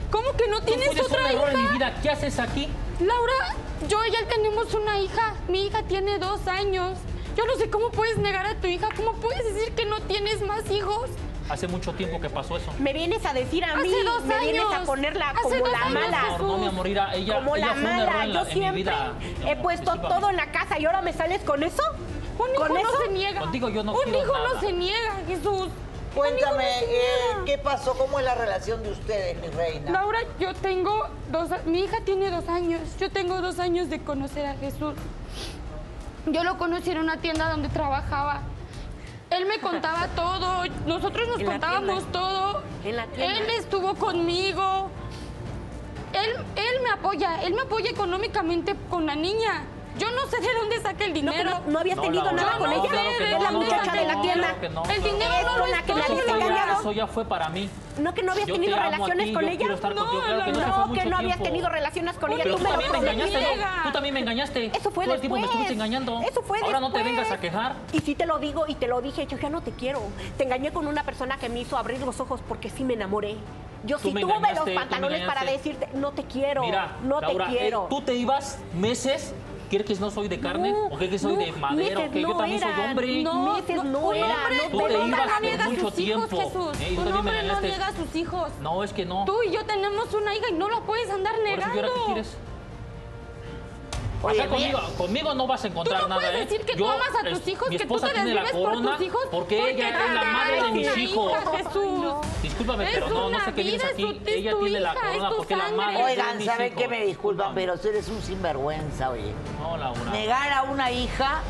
Speaker 7: ¿Cómo que no
Speaker 3: Tú
Speaker 7: tienes
Speaker 3: un
Speaker 7: otra
Speaker 3: error en mi
Speaker 7: hija?
Speaker 3: vida. ¿Qué haces aquí?
Speaker 7: Laura, yo y él tenemos una hija. Mi hija tiene dos años. Yo no sé cómo puedes negar a tu hija, cómo puedes decir que no tienes más hijos.
Speaker 3: Hace mucho tiempo que pasó eso.
Speaker 8: Me vienes a decir a mí,
Speaker 7: Hace dos
Speaker 8: me vienes a ponerla
Speaker 7: Hace
Speaker 8: como la
Speaker 7: años,
Speaker 8: mala.
Speaker 3: No, no, mi amor, ella,
Speaker 8: como
Speaker 3: ella
Speaker 8: la
Speaker 3: fue
Speaker 8: mala.
Speaker 3: en, la-
Speaker 8: Yo siempre he
Speaker 3: amor,
Speaker 8: puesto todo en la casa y ahora me sales con eso.
Speaker 7: Un hijo
Speaker 8: ¿Con
Speaker 7: no
Speaker 8: eso?
Speaker 7: se niega.
Speaker 3: Contigo yo no
Speaker 7: Un
Speaker 3: quiero
Speaker 7: hijo
Speaker 3: nada.
Speaker 7: no se niega, Jesús.
Speaker 1: Cuéntame, eh. ¿qué pasó? ¿Cómo es la relación de ustedes, mi reina?
Speaker 7: Laura, yo tengo dos, mi hija tiene dos años. Yo tengo dos años de conocer a Jesús. Yo lo conocí en una tienda donde trabajaba. Él me contaba todo, nosotros nos contábamos todo.
Speaker 8: En la tienda.
Speaker 7: Él estuvo conmigo. Él, él me apoya, él me apoya económicamente con la niña. Yo no sé de dónde saca el
Speaker 8: No, que
Speaker 7: dinero.
Speaker 8: no, no habías tenido nada con ella.
Speaker 3: claro que
Speaker 8: es la muchacha de la
Speaker 3: no,
Speaker 8: tienda.
Speaker 3: claro que no,
Speaker 7: El dinero
Speaker 8: Es
Speaker 7: no
Speaker 8: con
Speaker 7: lo
Speaker 8: la que me habías
Speaker 3: Eso ya-
Speaker 8: engañado.
Speaker 3: Eso ya fue para mí.
Speaker 8: No, que no habías
Speaker 3: Yo
Speaker 8: tenido relaciones
Speaker 3: ti,
Speaker 8: con ella.
Speaker 7: No.
Speaker 3: Claro que no,
Speaker 8: que no habías tenido relaciones con ella.
Speaker 3: Pero
Speaker 8: Tú
Speaker 3: tú
Speaker 8: me lo
Speaker 3: también me engañaste. ¿no? Tú también me engañaste.
Speaker 8: Eso fue
Speaker 3: Todo el tiempo me estuviste engañando.
Speaker 8: Eso fue
Speaker 3: Ahora no te vengas a quejar.
Speaker 8: Y sí te lo digo y te lo dije, yo ya no te quiero. Te engañé con una persona que me hizo abrir los ojos porque sí me enamoré. Yo
Speaker 3: Tú
Speaker 8: sí tuve los pantalones para decirte, no te quiero,
Speaker 3: Mira,
Speaker 8: no
Speaker 3: Laura,
Speaker 8: te
Speaker 3: eh,
Speaker 8: quiero.
Speaker 3: tú te ibas meses. ¿Quieres que no soy de carne?
Speaker 8: No,
Speaker 3: ¿O crees que soy
Speaker 8: no,
Speaker 3: de madera? ¿O que yo también soy
Speaker 8: eran,
Speaker 3: hombre?
Speaker 8: no. meses no
Speaker 7: un
Speaker 8: era,
Speaker 3: Tú te ibas
Speaker 7: no
Speaker 3: por
Speaker 7: niega a
Speaker 3: mucho
Speaker 7: sus hijos,
Speaker 3: tiempo.
Speaker 7: Jesús.
Speaker 3: Eh,
Speaker 7: un hombre no niega a sus hijos.
Speaker 3: No, es que no.
Speaker 7: Tú y yo tenemos una hija y no la puedes andar
Speaker 3: Por eso, ¿y
Speaker 7: negando.
Speaker 3: ahora qué quieres?
Speaker 1: Oye,
Speaker 3: Acá conmigo, conmigo no vas a encontrar
Speaker 7: Tú no
Speaker 3: nada,
Speaker 7: puedes
Speaker 3: ¿eh?
Speaker 7: decir que tú
Speaker 3: Yo,
Speaker 7: amas a
Speaker 3: es-
Speaker 7: tus hijos,
Speaker 3: mi
Speaker 7: que tú te
Speaker 3: tiene la
Speaker 7: desvives por tus hijos.
Speaker 3: porque ella
Speaker 7: tú
Speaker 3: es la madre de mis hijos.
Speaker 7: hija, Jesús.
Speaker 3: Discúlpame,
Speaker 7: Es
Speaker 3: pero no, no sé qué vienes aquí. Ella
Speaker 7: tu
Speaker 3: tiene la corona porque es la madre de
Speaker 1: Oigan, ¿saben
Speaker 3: hijos.
Speaker 1: qué? Me disculpan, pero tú eres un sinvergüenza, oye.
Speaker 3: No, Laura.
Speaker 1: Negar a una hija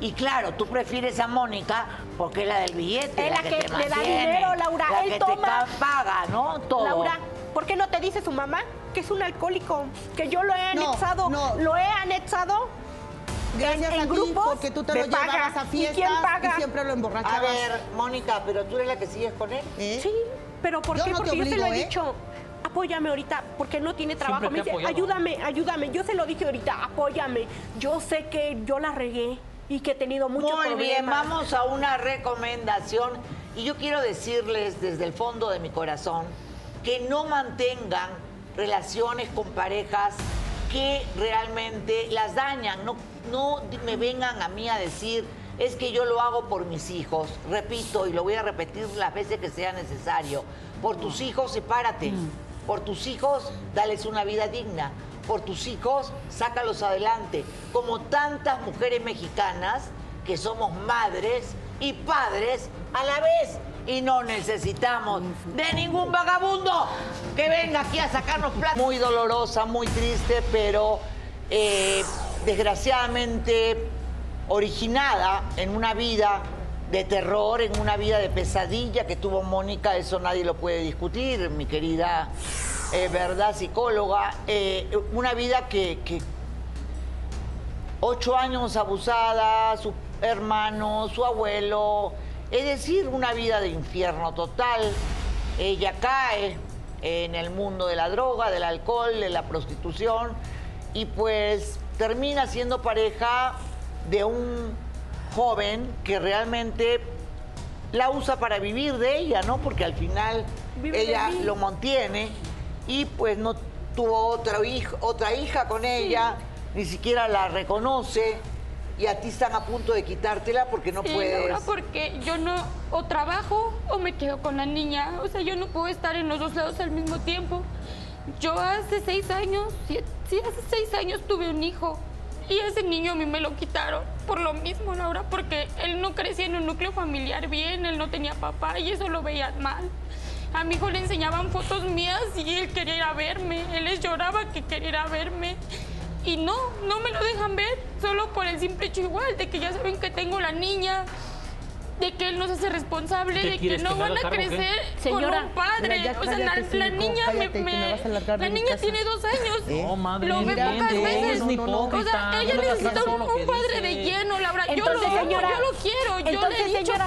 Speaker 1: y claro, tú prefieres a Mónica porque es la del billete,
Speaker 8: Es la que
Speaker 1: te
Speaker 8: le da dinero, Laura,
Speaker 1: la
Speaker 8: él
Speaker 1: que
Speaker 8: toma.
Speaker 1: te paga, ¿no? Todo.
Speaker 8: Laura, ¿por qué no te dice su mamá que es un alcohólico? Que yo lo he anexado,
Speaker 4: no.
Speaker 8: lo he anexado.
Speaker 4: Gracias
Speaker 8: en
Speaker 4: a ti,
Speaker 8: grupos
Speaker 4: porque tú te lo llevabas a
Speaker 8: ¿Y
Speaker 4: fiestas
Speaker 8: quién paga?
Speaker 4: siempre lo
Speaker 1: A
Speaker 4: emborrachabas.
Speaker 1: ver, Mónica, pero tú eres la que sigues con él.
Speaker 4: ¿Eh?
Speaker 8: Sí, pero ¿por
Speaker 4: Yo
Speaker 8: qué?
Speaker 4: no te
Speaker 8: Porque yo se lo he
Speaker 4: ¿eh?
Speaker 8: dicho. Apóyame ahorita, porque no tiene trabajo. Me
Speaker 3: te
Speaker 8: dice, ayúdame, ayúdame. Yo se lo dije ahorita, apóyame. Yo sé que yo la regué y que he tenido muchos
Speaker 1: Muy
Speaker 8: problemas.
Speaker 1: bien, vamos a una recomendación. Y yo quiero decirles desde el fondo de mi corazón que no mantengan relaciones con parejas que realmente las dañan. No, no me vengan a mí a decir, es que yo lo hago por mis hijos. Repito, y lo voy a repetir las veces que sea necesario. Por tus hijos, sepárate. Por tus hijos, dales una vida digna. Por tus hijos, sácalos adelante. Como tantas mujeres mexicanas que somos madres y padres a la vez. Y no necesitamos de ningún vagabundo que venga aquí a sacarnos plata. Muy dolorosa, muy triste, pero eh, desgraciadamente originada en una vida de terror, en una vida de pesadilla que tuvo Mónica, eso nadie lo puede discutir, mi querida, eh, ¿verdad? Psicóloga. Eh, una vida que, que ocho años abusada, su hermano, su abuelo, es decir, una vida de infierno total. Ella cae en el mundo de la droga, del alcohol, de la prostitución y pues termina siendo pareja de un joven que realmente la usa para vivir de ella, ¿no? Porque al final
Speaker 8: Vive
Speaker 1: ella lo mantiene y pues no tuvo otra hija, otra hija con ella, ni siquiera la reconoce y a ti están a punto de quitártela porque no
Speaker 7: Sí,
Speaker 1: puedes.
Speaker 7: Laura, porque yo no o trabajo o me quedo con la niña. O sea, yo no puedo estar en los dos lados al mismo tiempo. Yo hace seis años, sí, sí, hace seis años tuve un hijo. Y ese niño a mí me lo quitaron por lo mismo, Laura, porque él no crecía en un núcleo familiar bien, él no tenía papá y eso lo veían mal. A mi hijo le enseñaban fotos mías y él quería ir a verme. Él les lloraba que quería ir a verme. Y no, no me lo dejan ver, solo por el simple hecho igual, de que ya saben que tengo la niña, de que él no se hace responsable,
Speaker 3: ¿Qué
Speaker 7: de que no van a crecer
Speaker 8: Señora,
Speaker 7: con un padre.
Speaker 4: ya
Speaker 7: o sea, la, niña
Speaker 4: cállate,
Speaker 7: me, la niña
Speaker 4: casa.
Speaker 7: tiene dos años.
Speaker 3: No, madre,
Speaker 7: lo ve pocas
Speaker 3: no
Speaker 7: veces.
Speaker 3: es ni
Speaker 7: o sea, ella
Speaker 3: no
Speaker 7: necesita un,
Speaker 3: lo
Speaker 7: un padre de lleno, Laura. yo
Speaker 8: Entonces,
Speaker 7: lo amo,
Speaker 8: señora,
Speaker 7: yo lo quiero. yo le
Speaker 8: entonces,
Speaker 7: he dicho
Speaker 8: señora,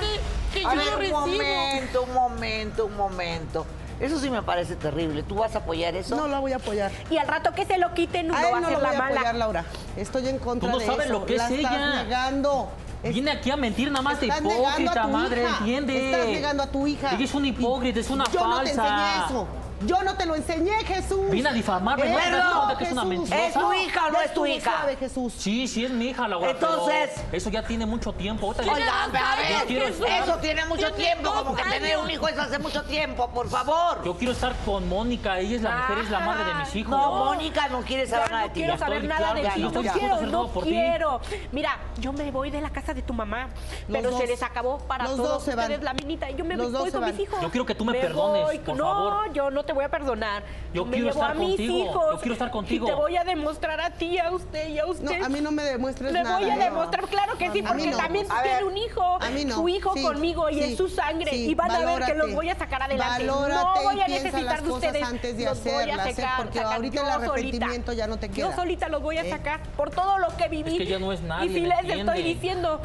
Speaker 7: que, que
Speaker 1: A
Speaker 7: yo
Speaker 1: ver,
Speaker 7: lo
Speaker 1: un
Speaker 7: recibo.
Speaker 1: momento, un momento, un momento. Eso sí me parece terrible. ¿Tú vas a apoyar eso?
Speaker 4: No la voy a apoyar.
Speaker 8: Y al rato que se lo quiten, no
Speaker 4: A
Speaker 8: va a
Speaker 4: no
Speaker 8: ser
Speaker 4: lo voy
Speaker 8: la
Speaker 4: a apoyar,
Speaker 8: mala.
Speaker 4: Laura. Estoy en contra
Speaker 3: Tú no
Speaker 4: de
Speaker 3: sabes
Speaker 4: eso.
Speaker 3: lo que es
Speaker 4: la estás
Speaker 3: ella.
Speaker 4: negando.
Speaker 3: Viene aquí a mentir nada más de hipócrita, madre,
Speaker 4: hija.
Speaker 3: entiende.
Speaker 4: Estás negando a tu hija.
Speaker 3: Ella es una hipócrita, es una
Speaker 4: Yo
Speaker 3: falsa.
Speaker 4: no te enseñé eso. Yo no te lo enseñé, Jesús.
Speaker 3: Vine a difamarme,
Speaker 4: Eh,
Speaker 3: ¿no? ¿Te das
Speaker 4: no,
Speaker 3: que es una mentirosa?
Speaker 1: ¿Es tu hija o no es tu hija?
Speaker 4: Jesús.
Speaker 3: Sí, sí es mi hija, Laura.
Speaker 1: Entonces-
Speaker 3: Eso ya tiene mucho tiempo. Ahorita ya-
Speaker 1: Oiga, a ver,
Speaker 3: Yo quiero estar-
Speaker 1: eso tiene mucho
Speaker 7: Tiene
Speaker 1: tiempo, como que tener un hijo es hace mucho tiempo, por favor.
Speaker 3: Yo quiero estar con Mónica, ella es la mujer, es la madre de mis hijos.
Speaker 1: No, Mónica no quiere saber
Speaker 2: Ya
Speaker 1: nada de
Speaker 2: no
Speaker 1: ti.
Speaker 2: quiero
Speaker 1: ya.
Speaker 2: saber nada de ti.
Speaker 1: no,
Speaker 2: No quiero, no quiero. Mira, yo me voy de la casa de tu mamá, pero se les acabó para todos
Speaker 4: dos se van.
Speaker 2: ustedes la minita y yo me voy con mis hijos.
Speaker 3: Yo quiero que tú me perdones,
Speaker 2: no, yo no te voy a perdonar.
Speaker 3: Yo
Speaker 2: me
Speaker 3: quiero
Speaker 2: llevo
Speaker 3: estar
Speaker 2: a mis
Speaker 3: contigo.
Speaker 2: hijos.
Speaker 3: Yo quiero estar contigo.
Speaker 2: Y te voy a demostrar a ti, a usted y a
Speaker 4: No,
Speaker 2: usted.
Speaker 4: a mí no me demuestres
Speaker 2: Le
Speaker 4: nada.
Speaker 2: voy a demostrar, claro que sí, porque
Speaker 4: no.
Speaker 2: también
Speaker 1: A
Speaker 2: tiene
Speaker 1: ver,
Speaker 2: un hijo,
Speaker 4: a mí no.
Speaker 2: su hijo
Speaker 4: Sí,
Speaker 2: conmigo y
Speaker 4: sí,
Speaker 2: es su sangre
Speaker 4: sí,
Speaker 2: y van a ver que los voy a sacar adelante.
Speaker 4: Valórate
Speaker 2: no voy a necesitar de ustedes.
Speaker 4: antes de
Speaker 2: los voy a
Speaker 4: ¿eh?
Speaker 2: sacar,
Speaker 4: Porque
Speaker 2: sacar
Speaker 4: ahorita
Speaker 2: yo
Speaker 4: el arrepentimiento
Speaker 2: solita.
Speaker 4: ya no te
Speaker 2: Yo
Speaker 4: queda.
Speaker 2: solita los voy a
Speaker 4: ¿Eh?
Speaker 2: sacar por todo lo que viví.
Speaker 3: Es que ya no es nadie,
Speaker 2: Y si
Speaker 3: ¿me
Speaker 2: les estoy diciendo.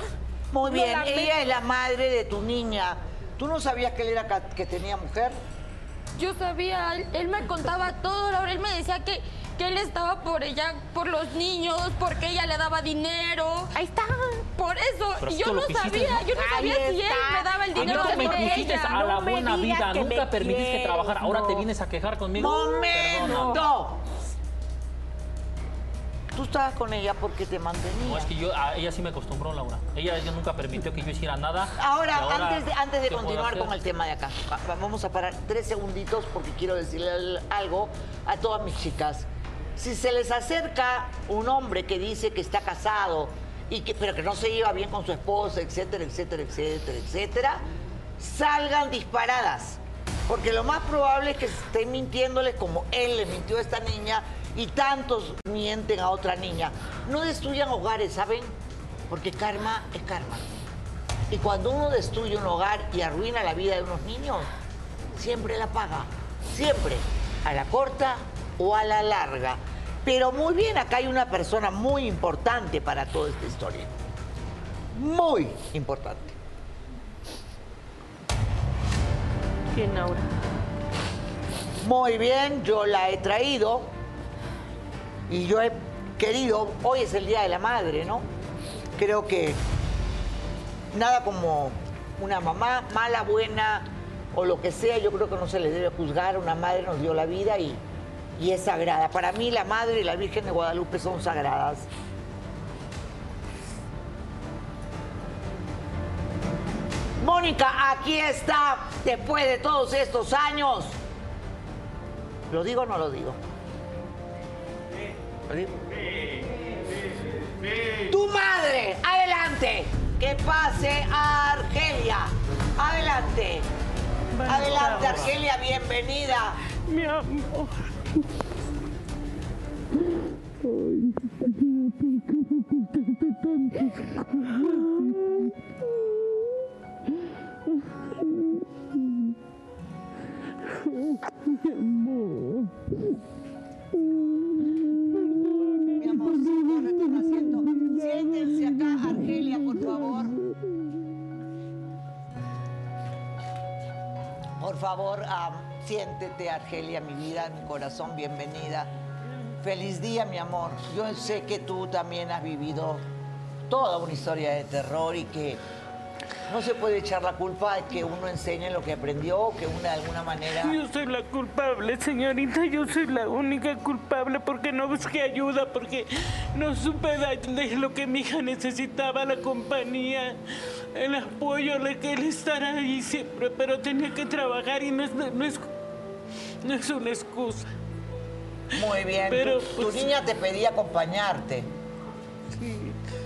Speaker 1: Muy bien, ella es la madre de tu niña. ¿Tú no sabías que él era que tenía mujer?
Speaker 7: Yo sabía, él, él me contaba todo, Laura. Él me decía que, que él estaba por ella, por los niños, porque ella le daba dinero.
Speaker 2: Ahí está.
Speaker 7: Por eso,
Speaker 3: Pero
Speaker 7: y
Speaker 3: si
Speaker 7: yo no sabía,
Speaker 3: ¿no?
Speaker 7: yo no
Speaker 2: Ahí
Speaker 7: sabía si él
Speaker 2: está.
Speaker 7: me daba el
Speaker 3: A mí
Speaker 7: dinero
Speaker 3: no me pusiste
Speaker 7: ella.
Speaker 3: a la
Speaker 2: no me
Speaker 3: buena vida, nunca permitiste
Speaker 2: quieres,
Speaker 3: trabajar. Ahora te vienes a quejar conmigo.
Speaker 1: ¡Momento! Tú estabas con ella porque te mantenía.
Speaker 3: No, es que yo, a ella sí me acostumbró, Laura. Ella, ella nunca permitió que yo hiciera nada.
Speaker 1: Ahora, antes de, antes de
Speaker 3: ¿qué puedo
Speaker 1: continuar con el tema de acá, va- va- vamos a parar tres segunditos porque quiero decirle al- algo a todas mis chicas. Si se les acerca un hombre que dice que está casado, y que, pero que no se lleva bien con su esposa, etcétera, etcétera, etcétera, etcétera, salgan disparadas. Porque lo más probable es que estén mintiéndoles como él le mintió a esta niña y tantos mienten a otra niña. No destruyan hogares, ¿saben? Porque karma es karma. Y cuando uno destruye un hogar y arruina la vida de unos niños, siempre la paga. Siempre. A la corta o a la larga. Pero muy bien, acá hay una persona muy importante para toda esta historia. Muy importante.
Speaker 2: ¿Quién ahora?
Speaker 1: Muy bien, yo la he traído y yo he querido, hoy es el Día de la Madre, ¿no? Creo que nada como una mamá, mala, buena o lo que sea, yo creo que no se le debe juzgar. Una madre nos dio la vida y, y es sagrada. Para mí la Madre y la Virgen de Guadalupe son sagradas. Mónica, aquí está, después de todos estos años. ¿Lo digo o no lo digo? Tu madre, adelante. Que pase a Argelia. Adelante. Adelante, Argelia, bienvenida.
Speaker 2: Mi amor.
Speaker 1: Mi amorcito, retorna asiento. Siéntense acá, Argelia, por favor. Por favor, siéntete, Argelia, mi vida, mi corazón, bienvenida. Feliz día, mi amor. Yo sé que tú también has vivido toda una historia de terror y que no se puede echar la culpa de que uno enseñe lo que aprendió, que uno de alguna manera...
Speaker 2: Yo soy la culpable, señorita. Yo soy la única culpable porque no busqué ayuda, porque no supe de lo que mi hija necesitaba, la compañía, el apoyo, el que él estará ahí siempre. Pero tenía que trabajar y no es, no es, no es una excusa.
Speaker 1: Muy bien,
Speaker 2: Pero,
Speaker 1: tu, tu
Speaker 2: pues,
Speaker 1: niña te pedía acompañarte.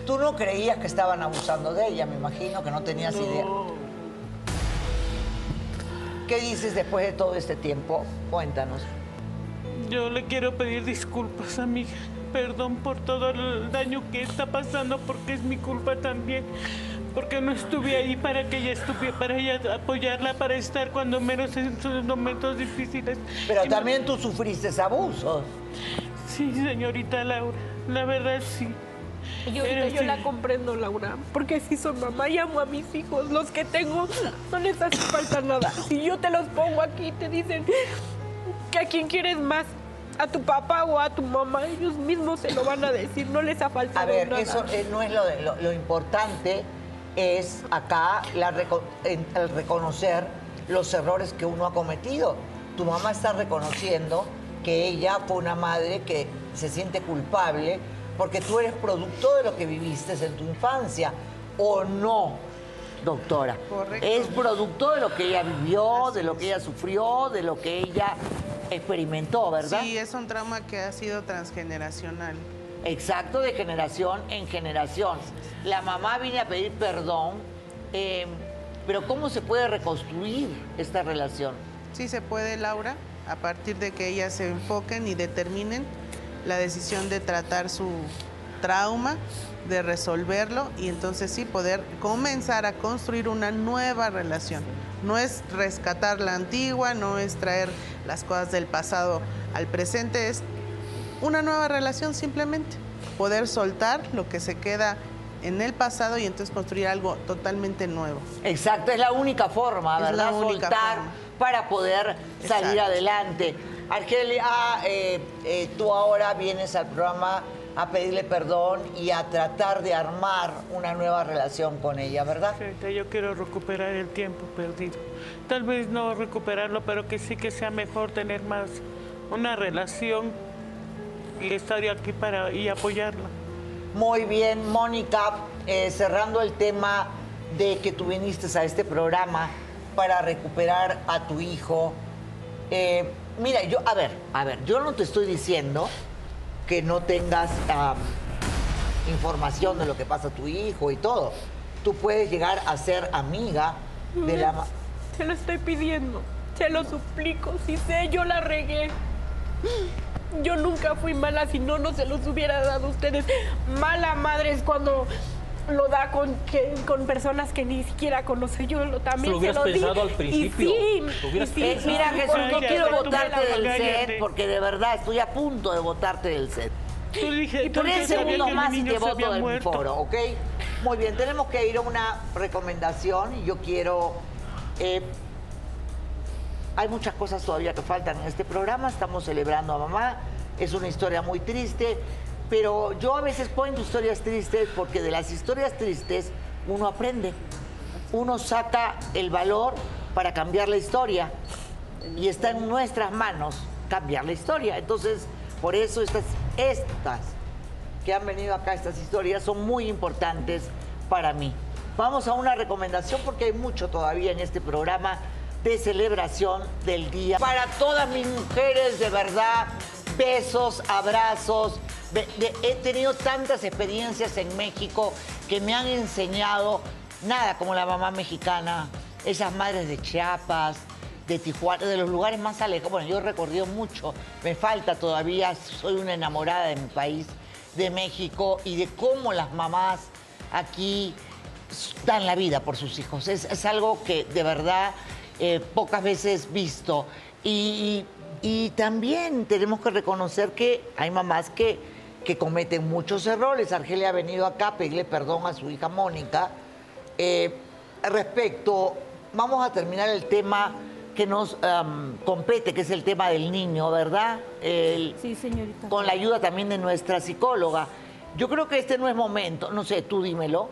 Speaker 1: Tú no creías que estaban abusando de ella, me imagino que no tenías idea. ¿Qué dices después de todo este tiempo? Cuéntanos.
Speaker 2: Yo le quiero pedir disculpas a mi hija. Perdón por todo el daño que está pasando, porque es mi culpa también. Porque no estuve ahí para que ella estuviera, para ella apoyarla, para estar cuando menos en sus momentos difíciles.
Speaker 1: Pero
Speaker 2: Y me-
Speaker 1: también tú sufriste abusos.
Speaker 2: Sí, señorita Laura, la verdad sí. Y ahorita Pero yo sí. la comprendo, Laura, porque sí soy mamá y amo a mis hijos. Los que tengo no les hace falta nada. Si yo te los pongo aquí, te dicen que a quién quieres más, a tu papá o a tu mamá, ellos mismos se lo van a decir, no les ha faltado
Speaker 1: A ver,
Speaker 2: nada.
Speaker 1: eso eh, no es lo, de- lo, lo importante, es acá la reco- en- el reconocer los errores que uno ha cometido. tu mamá está reconociendo que ella fue una madre que se siente culpable porque tú eres producto de lo que viviste en tu infancia, ¿o no, doctora?
Speaker 6: Correcto.
Speaker 1: Es producto de lo que ella vivió, de lo que ella sufrió, de lo que ella experimentó, ¿verdad?
Speaker 6: Sí, es un trauma que ha sido transgeneracional.
Speaker 1: Exacto, de generación en generación. La mamá viene a pedir perdón, eh, pero ¿cómo se puede reconstruir esta relación?
Speaker 6: Sí se puede, Laura, a partir de que ellas se enfoquen y determinen la decisión de tratar su trauma, de resolverlo y entonces sí poder comenzar a construir una nueva relación. No es rescatar la antigua, no es traer las cosas del pasado al presente, es una nueva relación simplemente. Poder soltar lo que se queda en el pasado y entonces construir algo totalmente nuevo.
Speaker 1: Exacto, es la única forma,
Speaker 6: Es
Speaker 1: ¿verdad?
Speaker 6: la única
Speaker 1: Soltar
Speaker 6: forma.
Speaker 1: para poder salir
Speaker 6: Exacto.
Speaker 1: adelante. Argelia, eh, eh, tú ahora vienes al programa a pedirle perdón y a tratar de armar una nueva relación con ella, ¿verdad?
Speaker 9: Señorita, yo quiero recuperar el tiempo perdido. Tal vez no recuperarlo, pero que sí que sea mejor tener más una relación y estar aquí para y apoyarla.
Speaker 1: Muy bien, Mónica, eh, cerrando el tema de que tú viniste a este programa para recuperar a tu hijo. Eh, mira, yo, a ver, a ver, yo no te estoy diciendo que no tengas información de lo que pasa a tu hijo y todo. Tú puedes llegar a ser amiga de la...
Speaker 2: Se lo estoy pidiendo, se lo suplico. Si sé, yo la regué. Yo nunca fui mala, si no, no se los hubiera dado a ustedes. Mala madre es cuando lo da con, que- con personas que ni siquiera conoce. Yo lo, también
Speaker 3: Lo
Speaker 2: se di.
Speaker 3: pensado al
Speaker 2: Y
Speaker 3: principio.
Speaker 2: sí,
Speaker 3: Lo hubieras
Speaker 2: y sí,
Speaker 1: Eh, mira, Jesús, no quiero votarte del
Speaker 9: cállate.
Speaker 1: set porque de verdad estoy a punto de votarte del set.
Speaker 9: Tú dije, tú
Speaker 1: Tres segundos más y te voto del
Speaker 9: muerto.
Speaker 1: foro, ¿ok? Muy bien, tenemos que ir a una recomendación y yo quiero... eh, hay muchas cosas todavía que faltan en este programa, estamos celebrando a mamá, es una historia muy triste, pero yo a veces cuento historias tristes porque de las historias tristes uno aprende, uno saca el valor para cambiar la historia y está en nuestras manos cambiar la historia. Entonces, por eso estas, estas que han venido acá, estas historias, son muy importantes para mí. Vamos a una recomendación porque hay mucho todavía en este programa de celebración del día. Para todas mis mujeres, de verdad, besos, abrazos. He tenido tantas experiencias en México que me han enseñado nada como la mamá mexicana, esas madres de Chiapas, de Tijuana, de los lugares más alejados. Bueno, yo he recorrido mucho, me falta todavía, soy una enamorada de mi país, de México y de cómo las mamás aquí dan la vida por sus hijos. Es, algo que de verdad eh, pocas veces visto. Y también tenemos que reconocer que hay mamás que, que cometen muchos errores. Argelia ha venido acá a pedirle perdón a su hija Mónica. Eh, respecto, vamos a terminar el tema que nos compete, que es el tema del niño, ¿verdad? El-
Speaker 5: Sí, señorita.
Speaker 1: con la ayuda también de nuestra psicóloga. Yo creo que este no es momento, no sé, tú dímelo,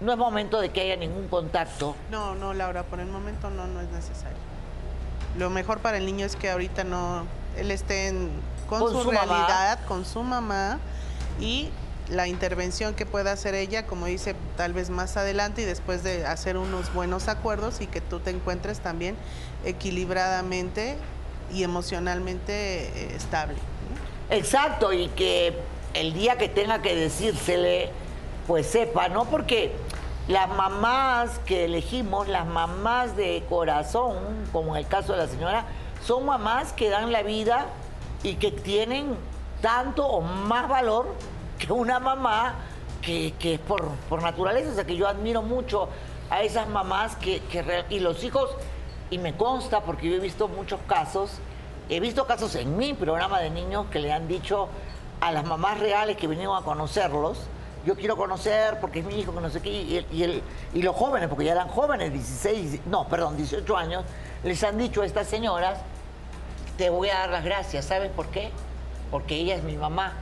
Speaker 1: no es momento de que haya ningún contacto.
Speaker 6: No, no, Laura, por el momento no, no es necesario. Lo mejor para el niño es que ahorita no, él esté en- con,
Speaker 1: Con
Speaker 6: su,
Speaker 1: su mamá.
Speaker 6: realidad, con su mamá y la intervención que pueda hacer ella, como dice, tal vez más adelante y después de hacer unos buenos acuerdos y que tú te encuentres también equilibradamente y emocionalmente eh, estable.
Speaker 1: Exacto, y que el día que tenga que decírsele, pues sepa, ¿no? Porque las mamás que elegimos, las mamás de corazón, como en el caso de la señora, son mamás que dan la vida y que tienen tanto o más valor que una mamá que, que es por, por naturaleza. O sea, que yo admiro mucho a esas mamás que, que y los hijos, y me consta porque yo he visto muchos casos, he visto casos en mi programa de niños que le han dicho a las mamás reales que vinieron a conocerlos, yo quiero conocer porque es mi hijo, que no sé qué, y, los jóvenes, porque ya eran jóvenes, 16, no, perdón, 18 años, les han dicho a estas señoras, te voy a dar las gracias, ¿sabes por qué? Porque ella es mi mamá.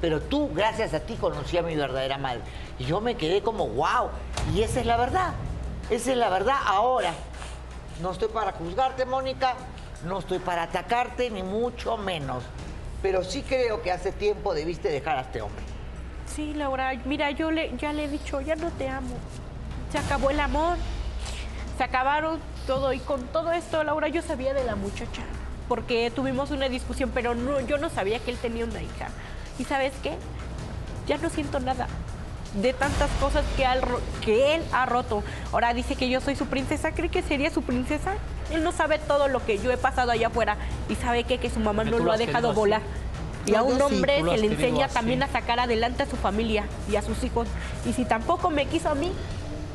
Speaker 1: Pero tú, gracias a ti, conocí a mi verdadera madre. Y yo me quedé como, wow. Y esa es la verdad. Esa es la verdad ahora. No estoy para juzgarte, Mónica, No estoy para atacarte, ni mucho menos. Pero sí creo que hace tiempo debiste dejar a este hombre.
Speaker 8: Sí, Laura, mira, yo le, ya le he dicho, ya no te amo. Se acabó el amor, se acabaron todo. Y con todo esto, Laura, yo sabía de la muchacha. Porque tuvimos una discusión, pero no, yo no sabía que él tenía una hija. ¿Y sabes qué? Ya no siento nada de tantas cosas que, al que él ha roto. Ahora dice que yo soy su princesa. ¿Cree que sería su princesa? Él no sabe todo lo que yo he pasado allá afuera. Y sabe que, que su mamá no lo ha dejado
Speaker 3: así.
Speaker 8: Y
Speaker 1: No,
Speaker 8: a un
Speaker 1: yo sí.
Speaker 8: hombre se
Speaker 3: has
Speaker 8: le enseña
Speaker 3: así.
Speaker 8: también a sacar adelante a su familia y a sus hijos. Y si tampoco me quiso a mí,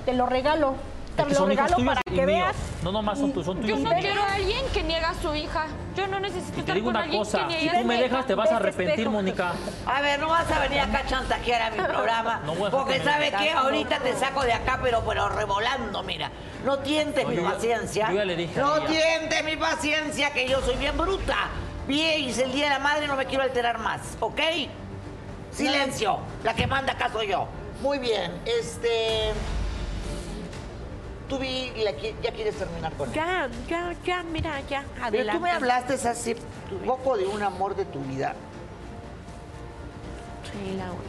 Speaker 8: te lo regalo. Te
Speaker 3: Es que
Speaker 8: lo regalo para que
Speaker 3: míos.
Speaker 8: veas.
Speaker 3: No nomás son son
Speaker 7: Yo
Speaker 3: tuyos y
Speaker 7: no
Speaker 3: míos.
Speaker 7: quiero a alguien que niega a su hija. Yo no necesito
Speaker 3: Y te
Speaker 7: estar
Speaker 3: digo
Speaker 7: con
Speaker 3: una cosa,
Speaker 7: que
Speaker 3: si tú me dejas te vas a arrepentir. Mónica.
Speaker 1: A ver, no vas a venir acá a chantajear a mi programa.
Speaker 3: No voy a dejar
Speaker 1: porque
Speaker 3: que me-
Speaker 1: ¿sabe qué? Ahorita te saco de acá, pero, pero revolando, mira. No tientes
Speaker 3: No,
Speaker 1: mi
Speaker 3: yo
Speaker 1: paciencia.
Speaker 3: yo ya le dije
Speaker 1: no tientes mi paciencia, que yo soy bien bruta. Bien, y es el día de la madre, no me quiero alterar más, ¿ok? Silencio. La que manda acá soy yo. Muy bien, este... Tú vi, la ya quieres terminar con él.
Speaker 8: Ya, ya, ya, mira, ya,
Speaker 1: Pero
Speaker 8: adelante.
Speaker 1: tú me hablaste hace poco de un amor de tu vida.
Speaker 8: Sí, Laura.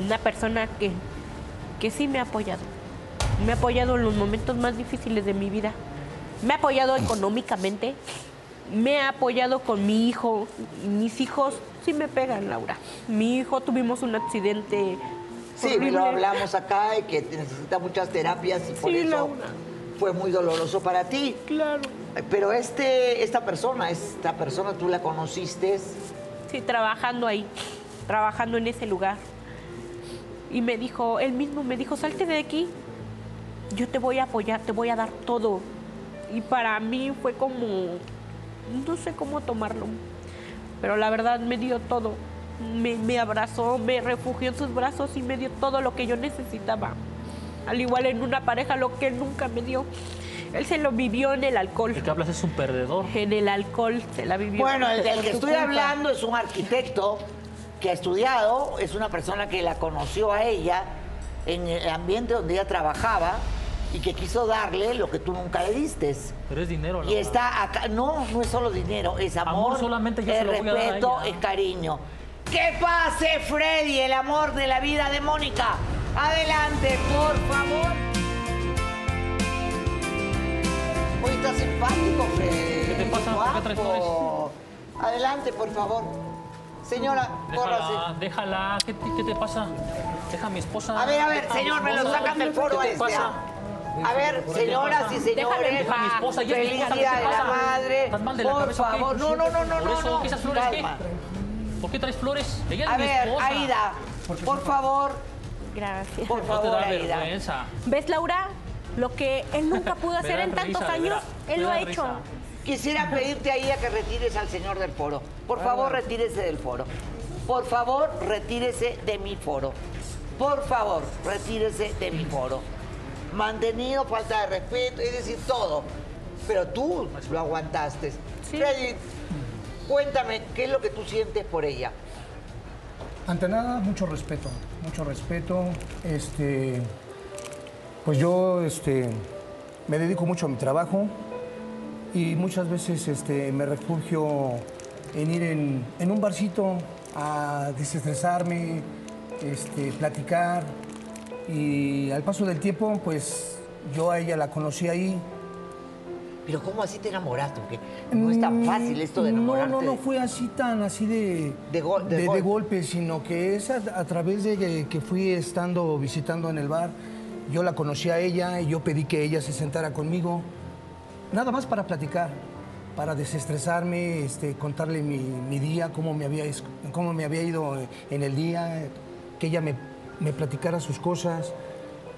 Speaker 8: Una persona que, que sí me ha apoyado. Me ha apoyado en los momentos más difíciles de mi vida. Me ha apoyado económicamente. Me ha apoyado con mi hijo. Mis hijos sí me pegan, Laura. Mi hijo tuvimos un accidente.
Speaker 1: Sí,
Speaker 8: horrible.
Speaker 1: lo hablamos acá y que necesita muchas terapias y por
Speaker 8: Sí,
Speaker 1: eso
Speaker 8: Laura.
Speaker 1: fue muy doloroso para ti.
Speaker 8: Claro.
Speaker 1: Pero este, esta persona, esta persona tú la conociste,
Speaker 8: Sí, trabajando ahí, trabajando en ese lugar. Y me dijo, él mismo me dijo, salte de aquí, yo te voy a apoyar, te voy a dar todo. Y para mí fue como, no sé cómo tomarlo, pero la verdad me dio todo. Me, me abrazó, me refugió en sus brazos y me dio todo lo que yo necesitaba. Al igual en una pareja, lo que él nunca me dio. Él se lo vivió en el alcohol.
Speaker 3: El que hablas es un perdedor.
Speaker 8: En el alcohol se la vivió.
Speaker 1: Bueno, el del que estoy
Speaker 8: culpa.
Speaker 1: hablando es un arquitecto que ha estudiado, es una persona que la conoció a ella en el ambiente donde ella trabajaba y que quiso darle lo que tú nunca le diste.
Speaker 3: Pero es dinero,
Speaker 1: Y
Speaker 3: Laura.
Speaker 1: está acá, no, no es solo dinero, es amor,
Speaker 3: Amor solamente yo
Speaker 1: es
Speaker 3: se lo voy a dar a
Speaker 1: respeto,
Speaker 3: ella.
Speaker 1: es cariño. ¡Que pase Freddy, el amor de la vida de Mónica! Adelante, por favor. Hoy está simpático, Freddy.
Speaker 3: ¿Qué te pasa? ¿Por qué traes.
Speaker 1: Adelante, por favor. Señora.
Speaker 3: Déjala, déjala. ¿Qué, te- qué te pasa? Deja a mi esposa.
Speaker 1: A ver, a ver, señor, me lo sacan del foro
Speaker 3: ¿Qué te
Speaker 1: este.
Speaker 3: pasa?
Speaker 1: A ver, señoras y señores,
Speaker 3: mi esposa, ya
Speaker 1: feliz
Speaker 3: esposa, ¿qué
Speaker 1: día de la madre.
Speaker 3: ¿Estás mal de la
Speaker 1: Por
Speaker 3: cabeza
Speaker 1: favor, no, no, no, no,
Speaker 3: ¿Por
Speaker 1: no,
Speaker 3: eso?
Speaker 1: no.
Speaker 3: ¿Qué esas flores qué? ¿Por qué traes flores? Ella es
Speaker 1: A
Speaker 3: mi
Speaker 1: ver,
Speaker 3: esposa.
Speaker 1: Aida, por favor,
Speaker 8: Gracias.
Speaker 1: por
Speaker 3: No te
Speaker 1: favor,
Speaker 3: da
Speaker 1: Aida.
Speaker 3: vergüenza.
Speaker 8: ¿Ves, Laura? Lo que él nunca pudo hacer en tantos
Speaker 3: risa,
Speaker 8: años, él lo ha hecho.
Speaker 3: risa.
Speaker 1: Quisiera pedirte ahí a que retires al señor del foro. Por favor, retírese del foro. Por favor, retírese de mi foro. Por favor, retírese de mi foro. Mantenido, falta de respeto, es decir, todo. Pero tú lo aguantaste.
Speaker 8: Sí.
Speaker 1: Freddy, cuéntame, ¿qué es lo que tú sientes por ella?
Speaker 10: Ante nada, mucho respeto, mucho respeto. Este, pues yo este, me dedico mucho a mi trabajo y muchas veces este, me refugio en ir en, en un barcito a desestresarme, este, platicar y al paso del tiempo, pues yo a ella la conocí ahí.
Speaker 1: Pero ¿cómo así te enamoraste? Porque no es tan fácil esto de
Speaker 10: Mm, No,
Speaker 1: enamorarte.
Speaker 10: no, no
Speaker 1: de-
Speaker 10: fue así tan así de,
Speaker 1: De gol- de golpe.
Speaker 10: golpe, sino que es a, a través de que, que fui estando visitando en el bar. Yo la conocí a ella y yo pedí que ella se sentara conmigo, nada más para platicar, para desestresarme, este, contarle mi, mi día, cómo me, había, cómo me había ido en el día, que ella me, me platicara sus cosas.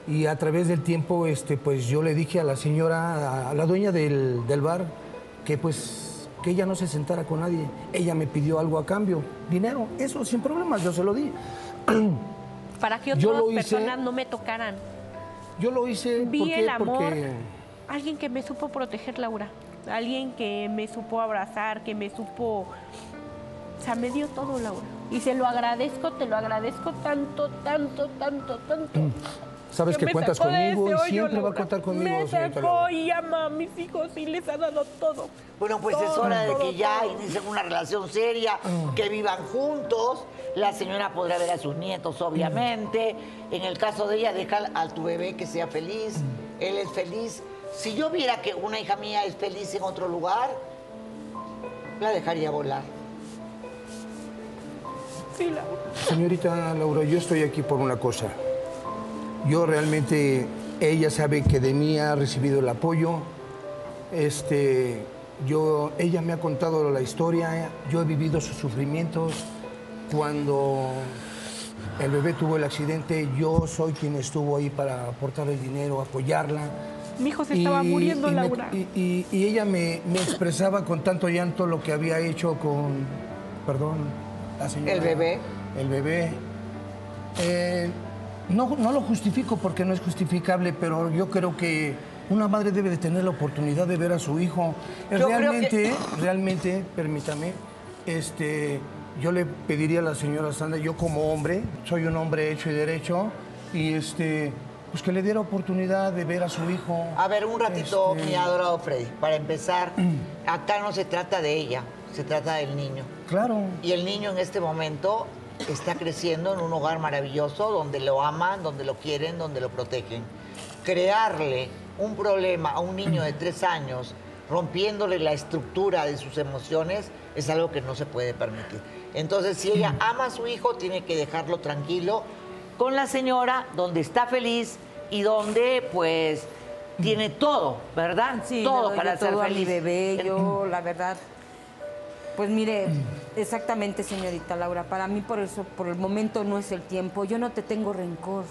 Speaker 10: Y a través del tiempo, este, pues yo le dije a la señora, a la dueña del, del bar, que pues que ella no se sentara con nadie. Ella me pidió algo a cambio, dinero, eso sin problemas, yo se lo di.
Speaker 8: Para que otras personas no me tocaran.
Speaker 10: Yo lo hice
Speaker 8: Vi
Speaker 10: ¿por qué?
Speaker 8: el amor.
Speaker 10: porque
Speaker 8: Alguien que me supo proteger, Laura. Alguien que me supo abrazar, que me supo... O sea, me dio todo, Laura. Y se lo agradezco, te lo agradezco tanto, tanto, tanto, tanto.
Speaker 10: Sabes
Speaker 2: Ya
Speaker 10: que cuentas conmigo y
Speaker 2: hoyo,
Speaker 10: siempre va a contar conmigo,
Speaker 2: Me sacó y ama a mis hijos y les ha dado todo.
Speaker 1: Bueno, pues es hora de
Speaker 2: todo,
Speaker 1: que ya
Speaker 2: todo.
Speaker 1: inicien una relación seria, que vivan juntos. La señora podrá ver a sus nietos, obviamente. En el caso de ella, deja a tu bebé que sea feliz. Él es feliz. Si yo viera que una hija mía es feliz en otro lugar, la dejaría volar.
Speaker 10: Señorita Laura, yo estoy aquí por una cosa. Yo realmente, ella sabe que de mí ha recibido el apoyo. Este, yo, ella me ha contado la historia, yo he vivido sus sufrimientos. Cuando el bebé tuvo el accidente, yo soy quien estuvo ahí para aportar el dinero, apoyarla.
Speaker 2: Mi hijo se estaba muriendo,
Speaker 10: y
Speaker 2: Laura.
Speaker 10: y ella me, me expresaba con tanto llanto lo que había hecho con, perdón, la señora.
Speaker 1: El bebé.
Speaker 10: El bebé. Eh, no, no lo justifico porque no es justificable, pero yo creo que una madre debe de tener la oportunidad de ver a su hijo.
Speaker 1: Yo
Speaker 10: realmente,
Speaker 1: que-
Speaker 10: realmente, permítame, este, yo le pediría a la señora Sandra, yo como hombre, soy un hombre hecho y derecho, y este, pues que le diera oportunidad de ver a su hijo.
Speaker 1: A ver, un ratito,
Speaker 10: Este,
Speaker 1: mi adorado Freddy. Para empezar, acá no se trata de ella, se trata del niño.
Speaker 10: Claro.
Speaker 1: Y el niño en este momento está creciendo en un hogar maravilloso donde lo aman, donde lo quieren, donde lo protegen. Crearle un problema a un niño de tres años, rompiéndole la estructura de sus emociones, es algo que no se puede permitir. Entonces, si ella ama a su hijo, tiene que dejarlo tranquilo con la señora, donde está feliz y donde, pues, tiene todo, ¿verdad?
Speaker 5: Sí,
Speaker 1: todo para ser
Speaker 5: todo a
Speaker 1: feliz.
Speaker 5: mi bebé, yo la verdad. Pues mire, exactamente, señorita Laura, para mí por eso, por el momento no es el tiempo. Yo no te tengo rencor.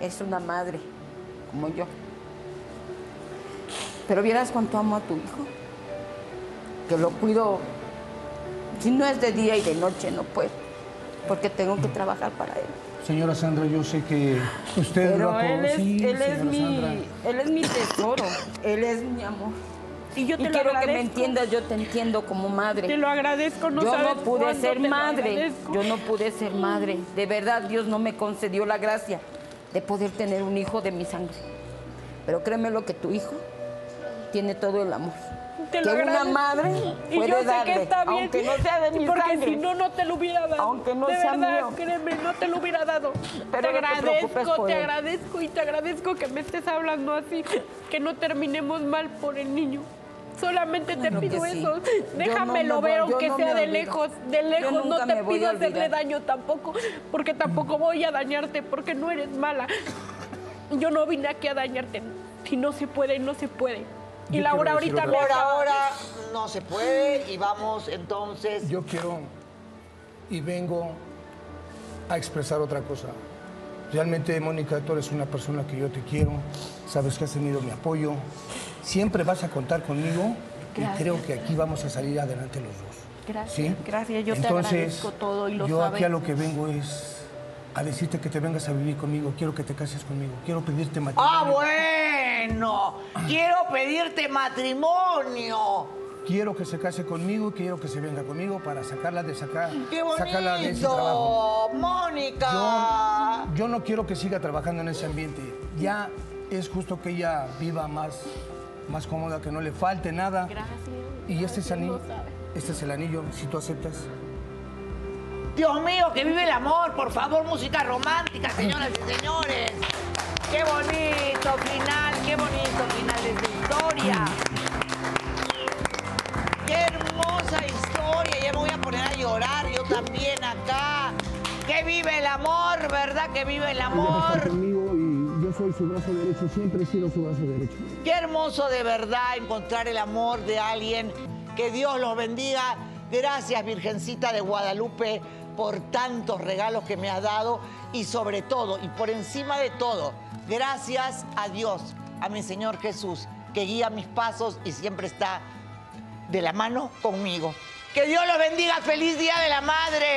Speaker 5: Es una madre, como yo. Pero vieras cuánto amo a tu hijo. Que lo cuido. Si no es de día y de noche, no puedo. Porque tengo que trabajar para él.
Speaker 10: Señora Sandra, yo sé que usted lo
Speaker 5: Pero
Speaker 10: ha
Speaker 5: él es,
Speaker 10: sí,
Speaker 5: él, es
Speaker 10: señora
Speaker 5: mi,
Speaker 10: Sandra.
Speaker 5: él es mi tesoro. Él es mi amor.
Speaker 2: Y yo te lo
Speaker 5: quiero que me entiendas, yo te entiendo como madre.
Speaker 2: Te lo agradezco, no
Speaker 5: yo
Speaker 2: sabes
Speaker 5: no pude ser
Speaker 2: te
Speaker 5: madre. Yo no pude ser madre. De verdad, Dios no me concedió la gracia de poder tener un hijo de mi sangre. Pero créeme lo que tu hijo tiene todo el amor.
Speaker 2: Te
Speaker 5: que
Speaker 2: lo
Speaker 5: una
Speaker 2: agradezco.
Speaker 5: madre
Speaker 2: y
Speaker 5: puede
Speaker 2: yo sé
Speaker 5: darle,
Speaker 2: que está bien,
Speaker 5: aunque no sea de mi
Speaker 2: porque
Speaker 5: sangre.
Speaker 2: si no, no te lo hubiera dado.
Speaker 5: Aunque no
Speaker 2: de
Speaker 5: sea
Speaker 2: verdad,
Speaker 5: mío.
Speaker 2: créeme, no te lo hubiera dado.
Speaker 5: Pero
Speaker 2: te
Speaker 5: no te
Speaker 2: agradezco, te
Speaker 5: él.
Speaker 2: agradezco y te agradezco que me estés hablando así, que no terminemos mal por el niño. Solamente te
Speaker 5: Claro
Speaker 2: pido
Speaker 5: sí.
Speaker 2: eso. Déjamelo
Speaker 5: no
Speaker 2: ver,
Speaker 5: voy-
Speaker 2: aunque
Speaker 5: no
Speaker 2: sea de
Speaker 5: olvido.
Speaker 2: lejos. De lejos no te pido
Speaker 5: a
Speaker 2: hacerle daño tampoco, porque tampoco voy a dañarte, porque no eres mala. Yo no vine aquí a dañarte. Si no se puede, no se puede. Y
Speaker 10: Yo
Speaker 2: Laura ahorita me
Speaker 1: Por ahora no se puede y vamos entonces.
Speaker 10: Yo quiero y vengo a expresar otra cosa. Realmente, Mónica, tú eres una persona que yo te quiero, sabes que has tenido mi apoyo, siempre vas a contar conmigo
Speaker 2: Gracias.
Speaker 10: y creo que aquí vamos a salir adelante los dos.
Speaker 2: Gracias,
Speaker 10: ¿sí?
Speaker 2: gracias, yo te
Speaker 10: Entonces,
Speaker 2: agradezco todo y lo
Speaker 10: yo
Speaker 2: sabes.
Speaker 10: aquí a lo que vengo es a decirte que te vengas a vivir conmigo, quiero que te cases conmigo, quiero pedirte matrimonio.
Speaker 1: ¡Ah, bueno! Quiero pedirte matrimonio.
Speaker 10: Quiero que se case conmigo, quiero que se venga conmigo para sacarla de sacar,
Speaker 1: ¡Qué
Speaker 10: sacarla de ese trabajo.
Speaker 1: bonito! ¡Mónica!
Speaker 10: Yo, yo no quiero que siga trabajando en ese ambiente. Ya es justo que ella viva más, más cómoda, que no le falte nada.
Speaker 2: Gracias.
Speaker 10: Y este es,
Speaker 2: gracias,
Speaker 10: anillo, este es el anillo, si tú aceptas.
Speaker 1: Dios mío, que vive el amor, por favor, música romántica, señoras y señores. Qué bonito final, qué bonito final de esta historia. Hermosa historia, ya me voy a poner a llorar yo también acá. Que vive el amor, ¿verdad? Que vive el amor.
Speaker 10: y yo soy su brazo derecho, siempre he sido su brazo derecho.
Speaker 1: Qué hermoso de verdad encontrar el amor de alguien. Que Dios los bendiga. Gracias, Virgencita de Guadalupe, por tantos regalos que me has dado y sobre todo, y por encima de todo, gracias a Dios, a mi Señor Jesús, que guía mis pasos y siempre está de la mano conmigo. Que Dios los bendiga. Feliz Día de la Madre.